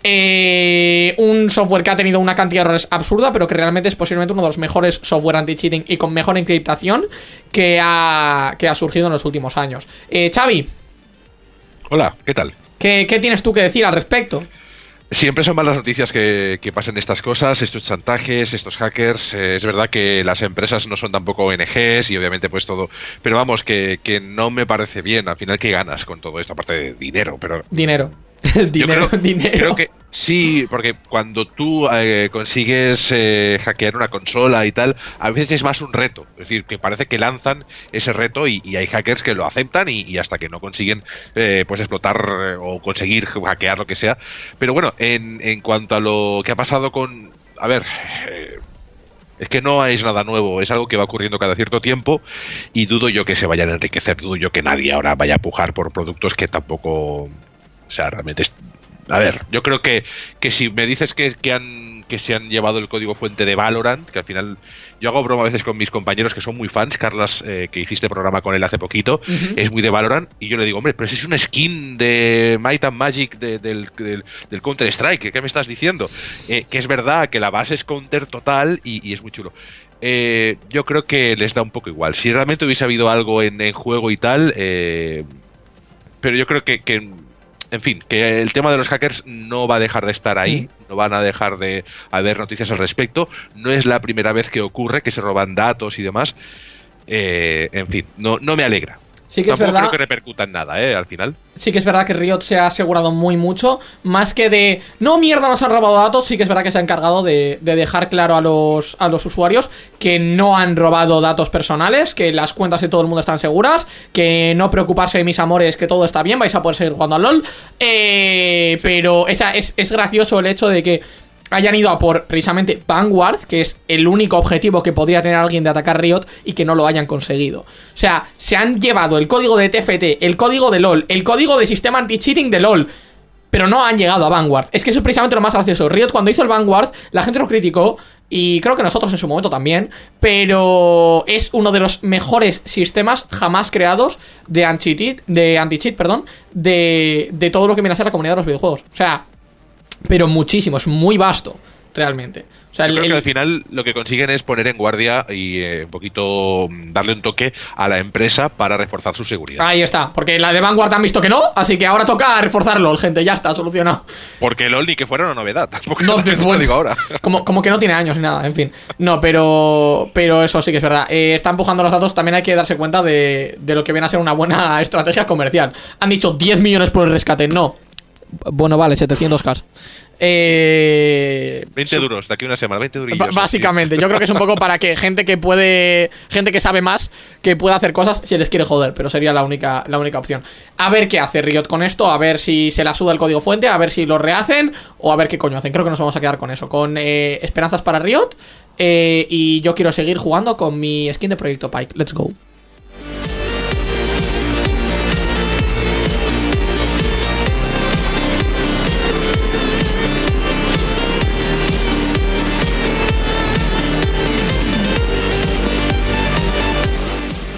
Eh, un software que ha tenido una cantidad de errores absurda, pero que realmente es posiblemente uno de los mejores software anti-cheating y con mejor encriptación que ha, que ha surgido en los últimos años. Xavi, Hola, ¿qué tal? ¿Qué, qué tienes tú que decir al respecto? Siempre son malas noticias que, que pasen estas cosas, estos chantajes, estos hackers. Eh, es verdad que las empresas no son tampoco ONGs y obviamente pues todo. Pero vamos, que, que no me parece bien. Al final, ¿qué ganas con todo esto? Aparte de dinero, pero Dinero. Dinero, creo, dinero. creo que sí, porque cuando tú eh, consigues eh, hackear una consola y tal, a veces es más un reto. Es decir, que parece que lanzan ese reto y, hay hackers que lo aceptan y, hasta que no consiguen eh, pues explotar eh, o conseguir hackear lo que sea. Pero bueno, en, en cuanto a lo que ha pasado con... A ver... eh, es que no es nada nuevo, es algo que va ocurriendo cada cierto tiempo y dudo yo que se vayan a enriquecer, dudo yo que nadie ahora vaya a pujar por productos que tampoco... O sea, realmente... a ver, yo creo que, que si me dices que, que, han, que se han llevado el código fuente de Valorant, que al final yo hago broma a veces con mis compañeros que son muy fans, Carlas, eh, que hiciste programa con él hace poquito, es muy de Valorant, y yo le digo, hombre, pero si es una skin de Might and Magic de- del, del, del Counter-Strike, ¿qué me estás diciendo? Eh, que es verdad que la base es Counter total y, y es muy chulo. Eh, yo creo que les da un poco igual. Si realmente hubiese habido algo en, en juego y tal, eh, pero yo creo que, que en fin, que el tema de los hackers no va a dejar de estar ahí, no van a dejar de haber noticias al respecto. No es la primera vez que ocurre que se roban datos y demás. Eh, en fin, no, no me alegra. Sí que es verdad. creo que repercuta en nada, ¿eh? Al final. Sí que es verdad que Riot se ha asegurado muy mucho, más que de no mierda nos han robado datos, sí que es verdad que se ha encargado de, de dejar claro a los, a los usuarios que no han robado datos personales, que las cuentas de todo el mundo están seguras, que no preocuparse de mis amores, que todo está bien, vais a poder seguir jugando al LOL. Eh, pero esa, es, es gracioso el hecho de que hayan ido a por precisamente Vanguard, que es el único objetivo que podría tener alguien de atacar Riot y que no lo hayan conseguido. O sea, se han llevado el código de TFT, el código de LOL, el código de sistema anti-cheating de LOL. Pero no han llegado a Vanguard. Es que eso es precisamente lo más gracioso. Riot cuando hizo el Vanguard, la gente lo criticó. Y creo que nosotros en su momento también. Pero es uno de los mejores sistemas jamás creados de anti-cheat, de anti-cheat, perdón, de, de todo lo que viene a ser la comunidad de los videojuegos. O sea, pero muchísimo, es muy vasto, realmente. O sea, Yo el- creo que el- al final lo que consiguen es poner en guardia y eh, un poquito mm, darle un toque a la empresa para reforzar su seguridad. Ahí está, porque la de Vanguard han visto que no, así que ahora toca reforzarlo, gente, ya está, solucionado. Porque LOL ni que fuera una novedad. Tampoco No, te lo digo ahora. Como, como que no tiene años ni nada, en fin. No, pero pero eso sí que es verdad. Eh, está empujando los datos, también hay que darse cuenta de, de lo que viene a ser una buena estrategia comercial. Han dicho 10 millones por el rescate, no. Bueno, vale, 700k. Eh, 20 duros, de aquí a una semana, 20 durillos. Básicamente, yo creo que es un poco para que gente que puede, gente que sabe más, que pueda hacer cosas, se les quiere joder, pero sería la única, la única opción. A ver qué hace Riot con esto, a ver si se la suda el código fuente, a ver si lo rehacen o a ver qué coño hacen. Creo que nos vamos a quedar con eso, con eh, esperanzas para Riot eh, y yo quiero seguir jugando con mi skin de Proyecto Pike. Let's go.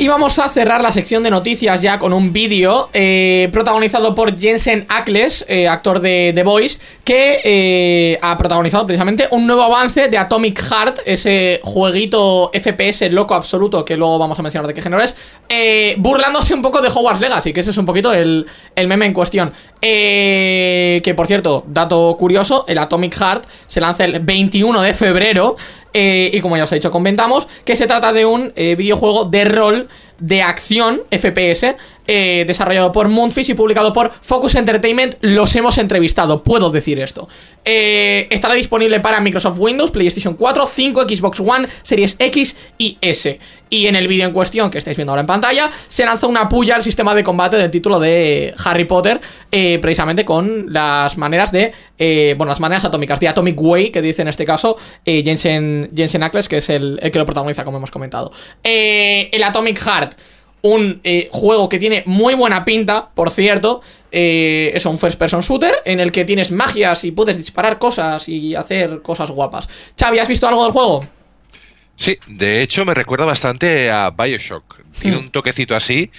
Y vamos a cerrar la sección de noticias ya con un vídeo eh, protagonizado por Jensen Ackles, eh, actor de The Voice, que eh, ha protagonizado precisamente un nuevo avance de Atomic Heart, ese jueguito FPS loco absoluto que luego vamos a mencionar de qué género es, eh, burlándose un poco de Hogwarts Legacy, que ese es un poquito el, el meme en cuestión. Que por cierto, dato curioso, el Atomic Heart se lanza el 21 de febrero. Eh, y como ya os he dicho, comentamos que se trata de un eh, videojuego de rol de acción FPS eh, desarrollado por Moonfish y publicado por Focus Entertainment. Los hemos entrevistado, puedo decir esto. Eh, estará disponible para Microsoft Windows, PlayStation 4, 5, Xbox One, Series X y S. Y en el vídeo en cuestión que estáis viendo ahora en pantalla, se lanza una puya al sistema de combate del título de Harry Potter, eh, precisamente con las maneras de. bueno, las maneras atómicas, de Atomic Way, que dice en este caso Jensen, Jensen Ackles, que es el, que lo protagoniza, como hemos comentado. El Atomic Heart un eh, juego que tiene muy buena pinta, por cierto. Eh, es un first person shooter en el que tienes magias y puedes disparar cosas y hacer cosas guapas. Xavi, ¿has visto algo del juego? Sí, de hecho me recuerda bastante a Bioshock. Tiene Hmm. un toquecito así.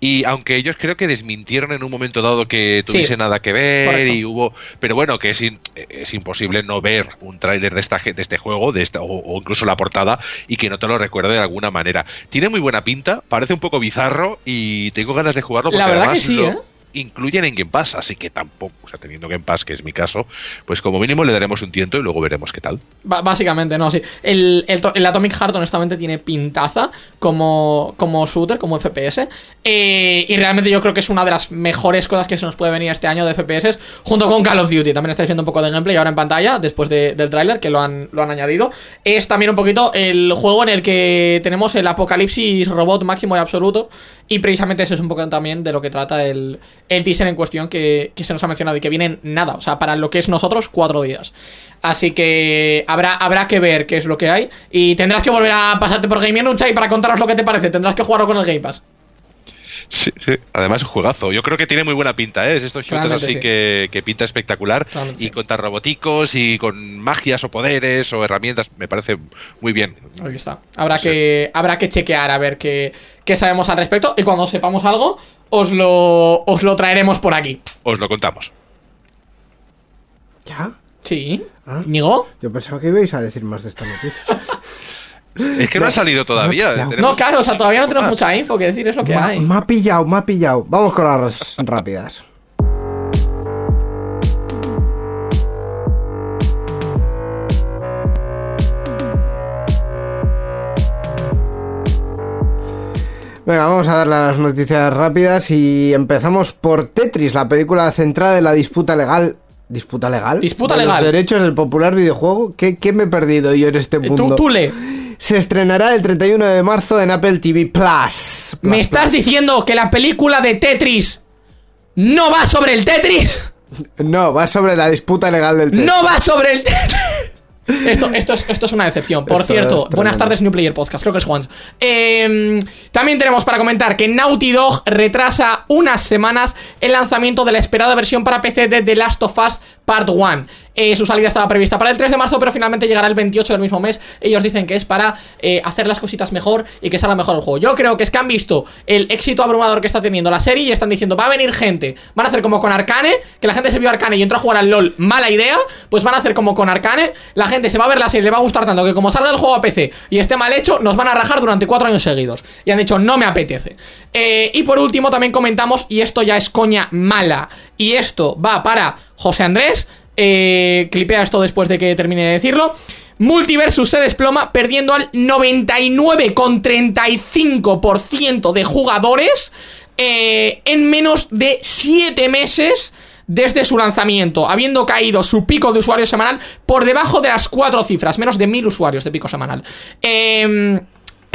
Y aunque ellos creo que desmintieron en un momento dado que tuviese nada que ver correcto. y hubo... Pero bueno, que es, in- es imposible no ver un tráiler de, esta, de este juego de esta, o, o incluso la portada y que no te lo recuerde de alguna manera. Tiene muy buena pinta, parece un poco bizarro y tengo ganas de jugarlo porque La verdad además que sí, lo ¿eh? Incluyen en Game Pass, así que tampoco, o sea, teniendo Game Pass, que es mi caso, pues como mínimo le daremos un tiento y luego veremos qué tal. Básicamente, no, sí. El, el, el Atomic Heart, honestamente, tiene pintaza como, como shooter, como FPS. Eh, y realmente yo creo que es una de las mejores cosas que se nos puede venir este año de FPS, junto con Call of Duty. También estáis viendo un poco de gameplay ahora en pantalla, después de- del tráiler, que lo han, lo han añadido. Es también un poquito el juego en el que tenemos el apocalipsis robot máximo y absoluto. Y precisamente eso es un poco también de lo que trata el, el teaser en cuestión que, que se nos ha mencionado y que vienen nada, o sea, para lo que es nosotros, cuatro días. Así que habrá, habrá que ver qué es lo que hay. Y tendrás que volver a pasarte por Room, Chai, para contaros lo que te parece. Tendrás que jugarlo con el Game Pass. Sí, sí. Además, un juegazo. Yo creo que tiene muy buena pinta, ¿eh? Es estos shooters así sí. que, que pinta espectacular. Y con tan roboticos y con magias o poderes o herramientas. Me parece muy bien. Aquí está. Habrá, que, habrá que chequear a ver qué, qué sabemos al respecto. Y cuando sepamos algo, os lo, os lo traeremos por aquí. Os lo contamos. ¿Ya? Sí. Ah. ¿Nigo? Yo pensaba que ibais a decir más de esta noticia. Es que no, ha salido todavía. no. Tenemos- No, claro, o sea, todavía no tenemos mucha info que decir, es lo que Ma- hay. Me ha pillado, me ha pillado. Vamos con las rápidas. Venga, vamos a darle a las noticias rápidas y empezamos por Tetris, la película centrada en la disputa legal. ¿Disputa legal? Disputa De legal. Los derechos del popular videojuego. ¿Qué, qué me he perdido yo en este Eh, mundo? Tú. Se estrenará el 31 de marzo en Apple TV Plus. ¿Me Plus, estás diciendo que la película de Tetris no va sobre el Tetris? No, va sobre la disputa legal del Tetris. ¡No va sobre el Tetris! Esto, esto, es, esto es una decepción. Por Esto cierto, buenas tardes, New Player Podcast. Creo que es Juan. Eh, también tenemos para comentar que Naughty Dog retrasa unas semanas el lanzamiento de la esperada versión para PC de The Last of Us Part 1. Eh, su salida estaba prevista para el 3 de marzo, pero finalmente llegará el 28 del mismo mes. Ellos dicen que es para eh, hacer las cositas mejor y que salga mejor el juego. Yo creo que es que han visto el éxito abrumador que está teniendo la serie y están diciendo, va a venir gente. Van a hacer como con Arcane, que la gente se vio Arcane y entró a jugar al LOL, mala idea. Pues van a hacer como con Arcane, la gente se va a ver la serie, le va a gustar tanto que como salga el juego a PC y esté mal hecho, nos van a rajar durante cuatro años seguidos. Y han dicho, no me apetece. Eh, y por último también comentamos, y esto ya es coña mala, y esto va para José Andrés, eh, clipea esto después de que termine de decirlo. Multiversus se desploma perdiendo al 99,35% de jugadores eh, en menos de 7 meses desde su lanzamiento, habiendo caído su pico de usuarios semanal por debajo de las 4 cifras, menos de 1000 usuarios de pico semanal. Eh,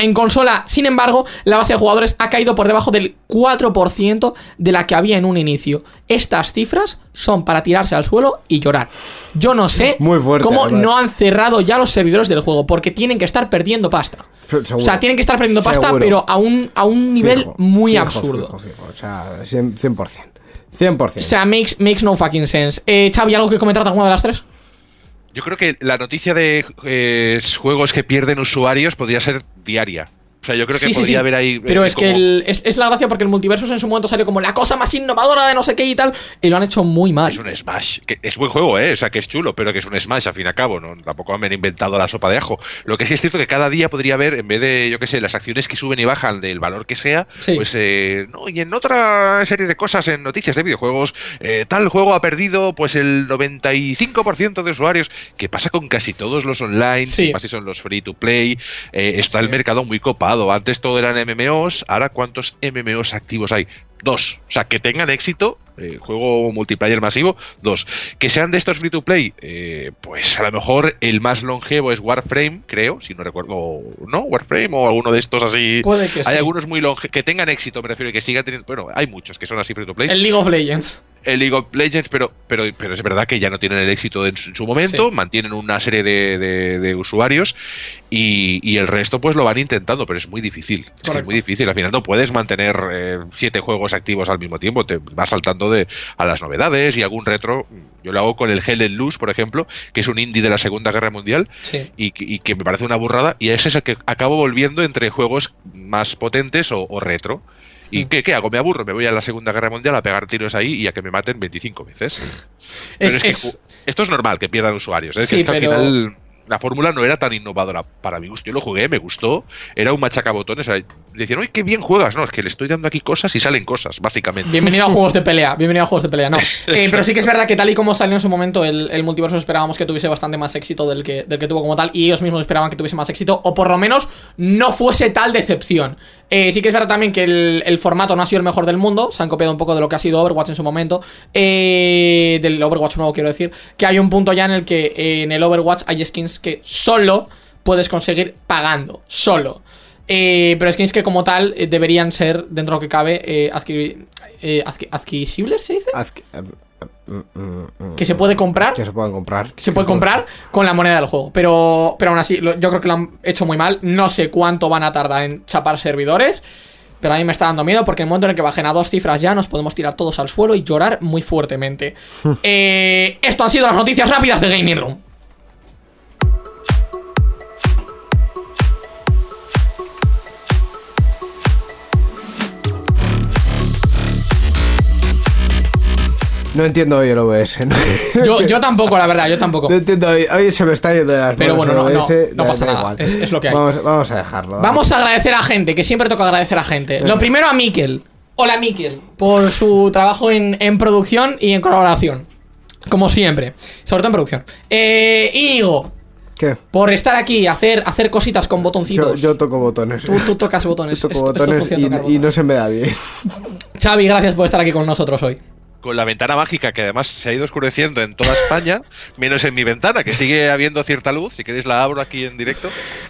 en consola, sin embargo, la base de jugadores ha caído por debajo del 4% de la que había en un inicio. Estas cifras son para tirarse al suelo y llorar. Yo no sé Muy fuerte, cómo además. no han cerrado ya los servidores del juego, porque tienen que estar perdiendo pasta. Seguro. O sea, tienen que estar perdiendo pasta, pero a un, a un nivel Fijo, muy fijo, absurdo. fijo. O sea, 100%. 100%. 100%. O sea, makes, makes no fucking sense. Eh, Xavi, ¿algo que comentar de alguna de las tres? Yo creo que la noticia de eh, juegos que pierden usuarios podría ser diaria. O sea, yo creo que Sí, podría sí. haber ahí. Pero eh, es que el- es, es la gracia porque el multiverso en su momento salió como la cosa más innovadora de no sé qué y tal, y lo han hecho muy mal. Es un Smash, que es buen juego, ¿eh? O sea, que es chulo, pero que es un Smash, al fin y al cabo, ¿no? Tampoco me han inventado la sopa de ajo. Lo que sí es cierto que cada día podría haber, en vez de, yo qué sé, las acciones que suben y bajan del valor que sea, Sí. pues, eh, no, y en otra serie de cosas, en noticias de videojuegos, eh, tal juego ha perdido, pues, el 95% de usuarios, que pasa con casi todos los online, Sí. más si son los free to play, eh, está el mercado muy copado. Antes todo eran MMOs, ahora ¿cuántos MMOs activos hay? Dos. O sea, que tengan éxito, eh, juego multiplayer masivo, dos. Que sean de estos free to play, eh, pues a lo mejor el más longevo es Warframe, creo, si no recuerdo, ¿no? Warframe o alguno de estos así. Puede que hay sí. algunos muy longe que tengan éxito, me refiero, y que sigan teniendo. Bueno, hay muchos que son así free to play El League of Legends. El League of Legends, pero, pero, pero es verdad que ya no tienen el éxito en su, en su momento, Sí. mantienen una serie de, de- de usuarios y, y el resto pues lo van intentando, pero es muy difícil. Es, que es muy difícil, al final no puedes mantener eh, siete juegos activos al mismo tiempo, te vas saltando de, a las novedades y algún retro. Yo lo hago con el Hell and Loose, por ejemplo, que es un indie de la Segunda Guerra Mundial Sí. y, que- y que me parece una burrada y ese es el que acabo volviendo entre juegos más potentes o, o retro. ¿Y Mm. qué, qué hago? Me aburro, me voy a la Segunda Guerra Mundial a pegar tiros ahí y a que me maten 25 veces. Pero Es, es, que es- esto es normal que pierdan usuarios. ¿eh? Sí, que es que pero- al final la fórmula no era tan innovadora para mi gusto. Yo lo jugué, me gustó, era un machacabotones. o sea, Decían, uy, qué bien juegas. No, es que le estoy dando aquí cosas y salen cosas, básicamente. Bienvenido a juegos de pelea, bienvenido a juegos de pelea, no. Eh, pero sí que es verdad que tal y como salió en su momento, el, el multiverso esperábamos que tuviese bastante más éxito del que, del que tuvo como tal, y ellos mismos esperaban que tuviese más éxito, o por lo menos no fuese tal decepción. Eh, sí que es verdad también que el, formato no ha sido el mejor del mundo, se han copiado un poco de lo que ha sido Overwatch en su momento, eh, del Overwatch nuevo quiero decir, que hay un punto ya en el que eh, en el Overwatch hay skins que solo puedes conseguir pagando, solo. Eh, pero skins que como tal deberían ser, dentro de lo que cabe, adquiri- adqui- adquisibles, ¿se dice? Que- se puede comprar. Que se puedan comprar. que se puede comprar con la moneda del juego. Pero, pero aún así, lo- yo creo que lo han hecho muy mal. No sé cuánto van a tardar en chapar servidores. Pero a mí me está dando miedo porque en el momento en el que bajen a dos cifras ya nos podemos tirar todos al suelo y llorar muy fuertemente. Eh, esto han sido las noticias rápidas de Gaming Room. No entiendo hoy el OBS. ¿no? Yo, yo tampoco, la verdad, yo tampoco. No entiendo hoy. Hoy se me está yendo de las Pero bueno, no, OBS, pasa da nada, igual. es- es lo que hay. Vamos, vamos a dejarlo. Vamos a agradecer a gente, que siempre toca agradecer a gente. Lo primero a Miquel. Hola Miquel, por su trabajo en, en producción y en colaboración. Como siempre. Sobre todo en producción. Eh, Íñigo, ¿Qué? por estar aquí, hacer, hacer cositas con botoncitos. yo toco botones. Tú, tú tocas botones. Yo toco Esto- botones y, y no se me da bien. Xavi, gracias por estar aquí con nosotros hoy. Con la ventana mágica que además se ha ido oscureciendo en toda España, menos en mi ventana, que sigue habiendo cierta luz. Si queréis la abro aquí en directo.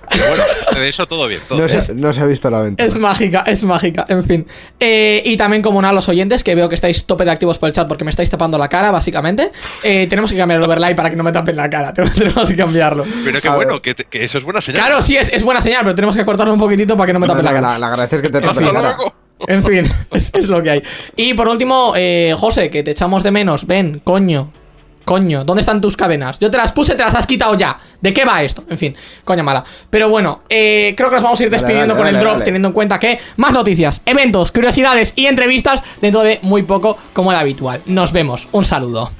Pero bueno, de eso todo bien. Todo No bien. se, no se ha visto la ventana. Es mágica, es mágica, en fin. Eh, y también, como no, a los oyentes, que veo que estáis tope de activos por el chat porque me estáis tapando la cara, básicamente. Eh, tenemos que cambiar el overlay para que no me tapen la cara. Tenemos que cambiarlo. Pero qué bueno, que, te- que eso es buena señal. Claro, sí, es, es buena señal, pero tenemos que cortarlo un poquitito para que no me No, tapen la cara. la, la gracia es que te En tape fin. la cara. En fin, es, es lo que hay. Y por último, eh, José, que te echamos de menos. Ven, coño. Coño, ¿dónde están tus cadenas? Yo te las puse, te las has quitado ya. ¿De qué va esto? En fin, coña mala. Pero bueno, eh, creo que nos vamos a ir despidiendo dale, con el drop, teniendo en cuenta que más noticias, eventos, curiosidades y entrevistas dentro de muy poco, como de habitual. Nos vemos. Un saludo.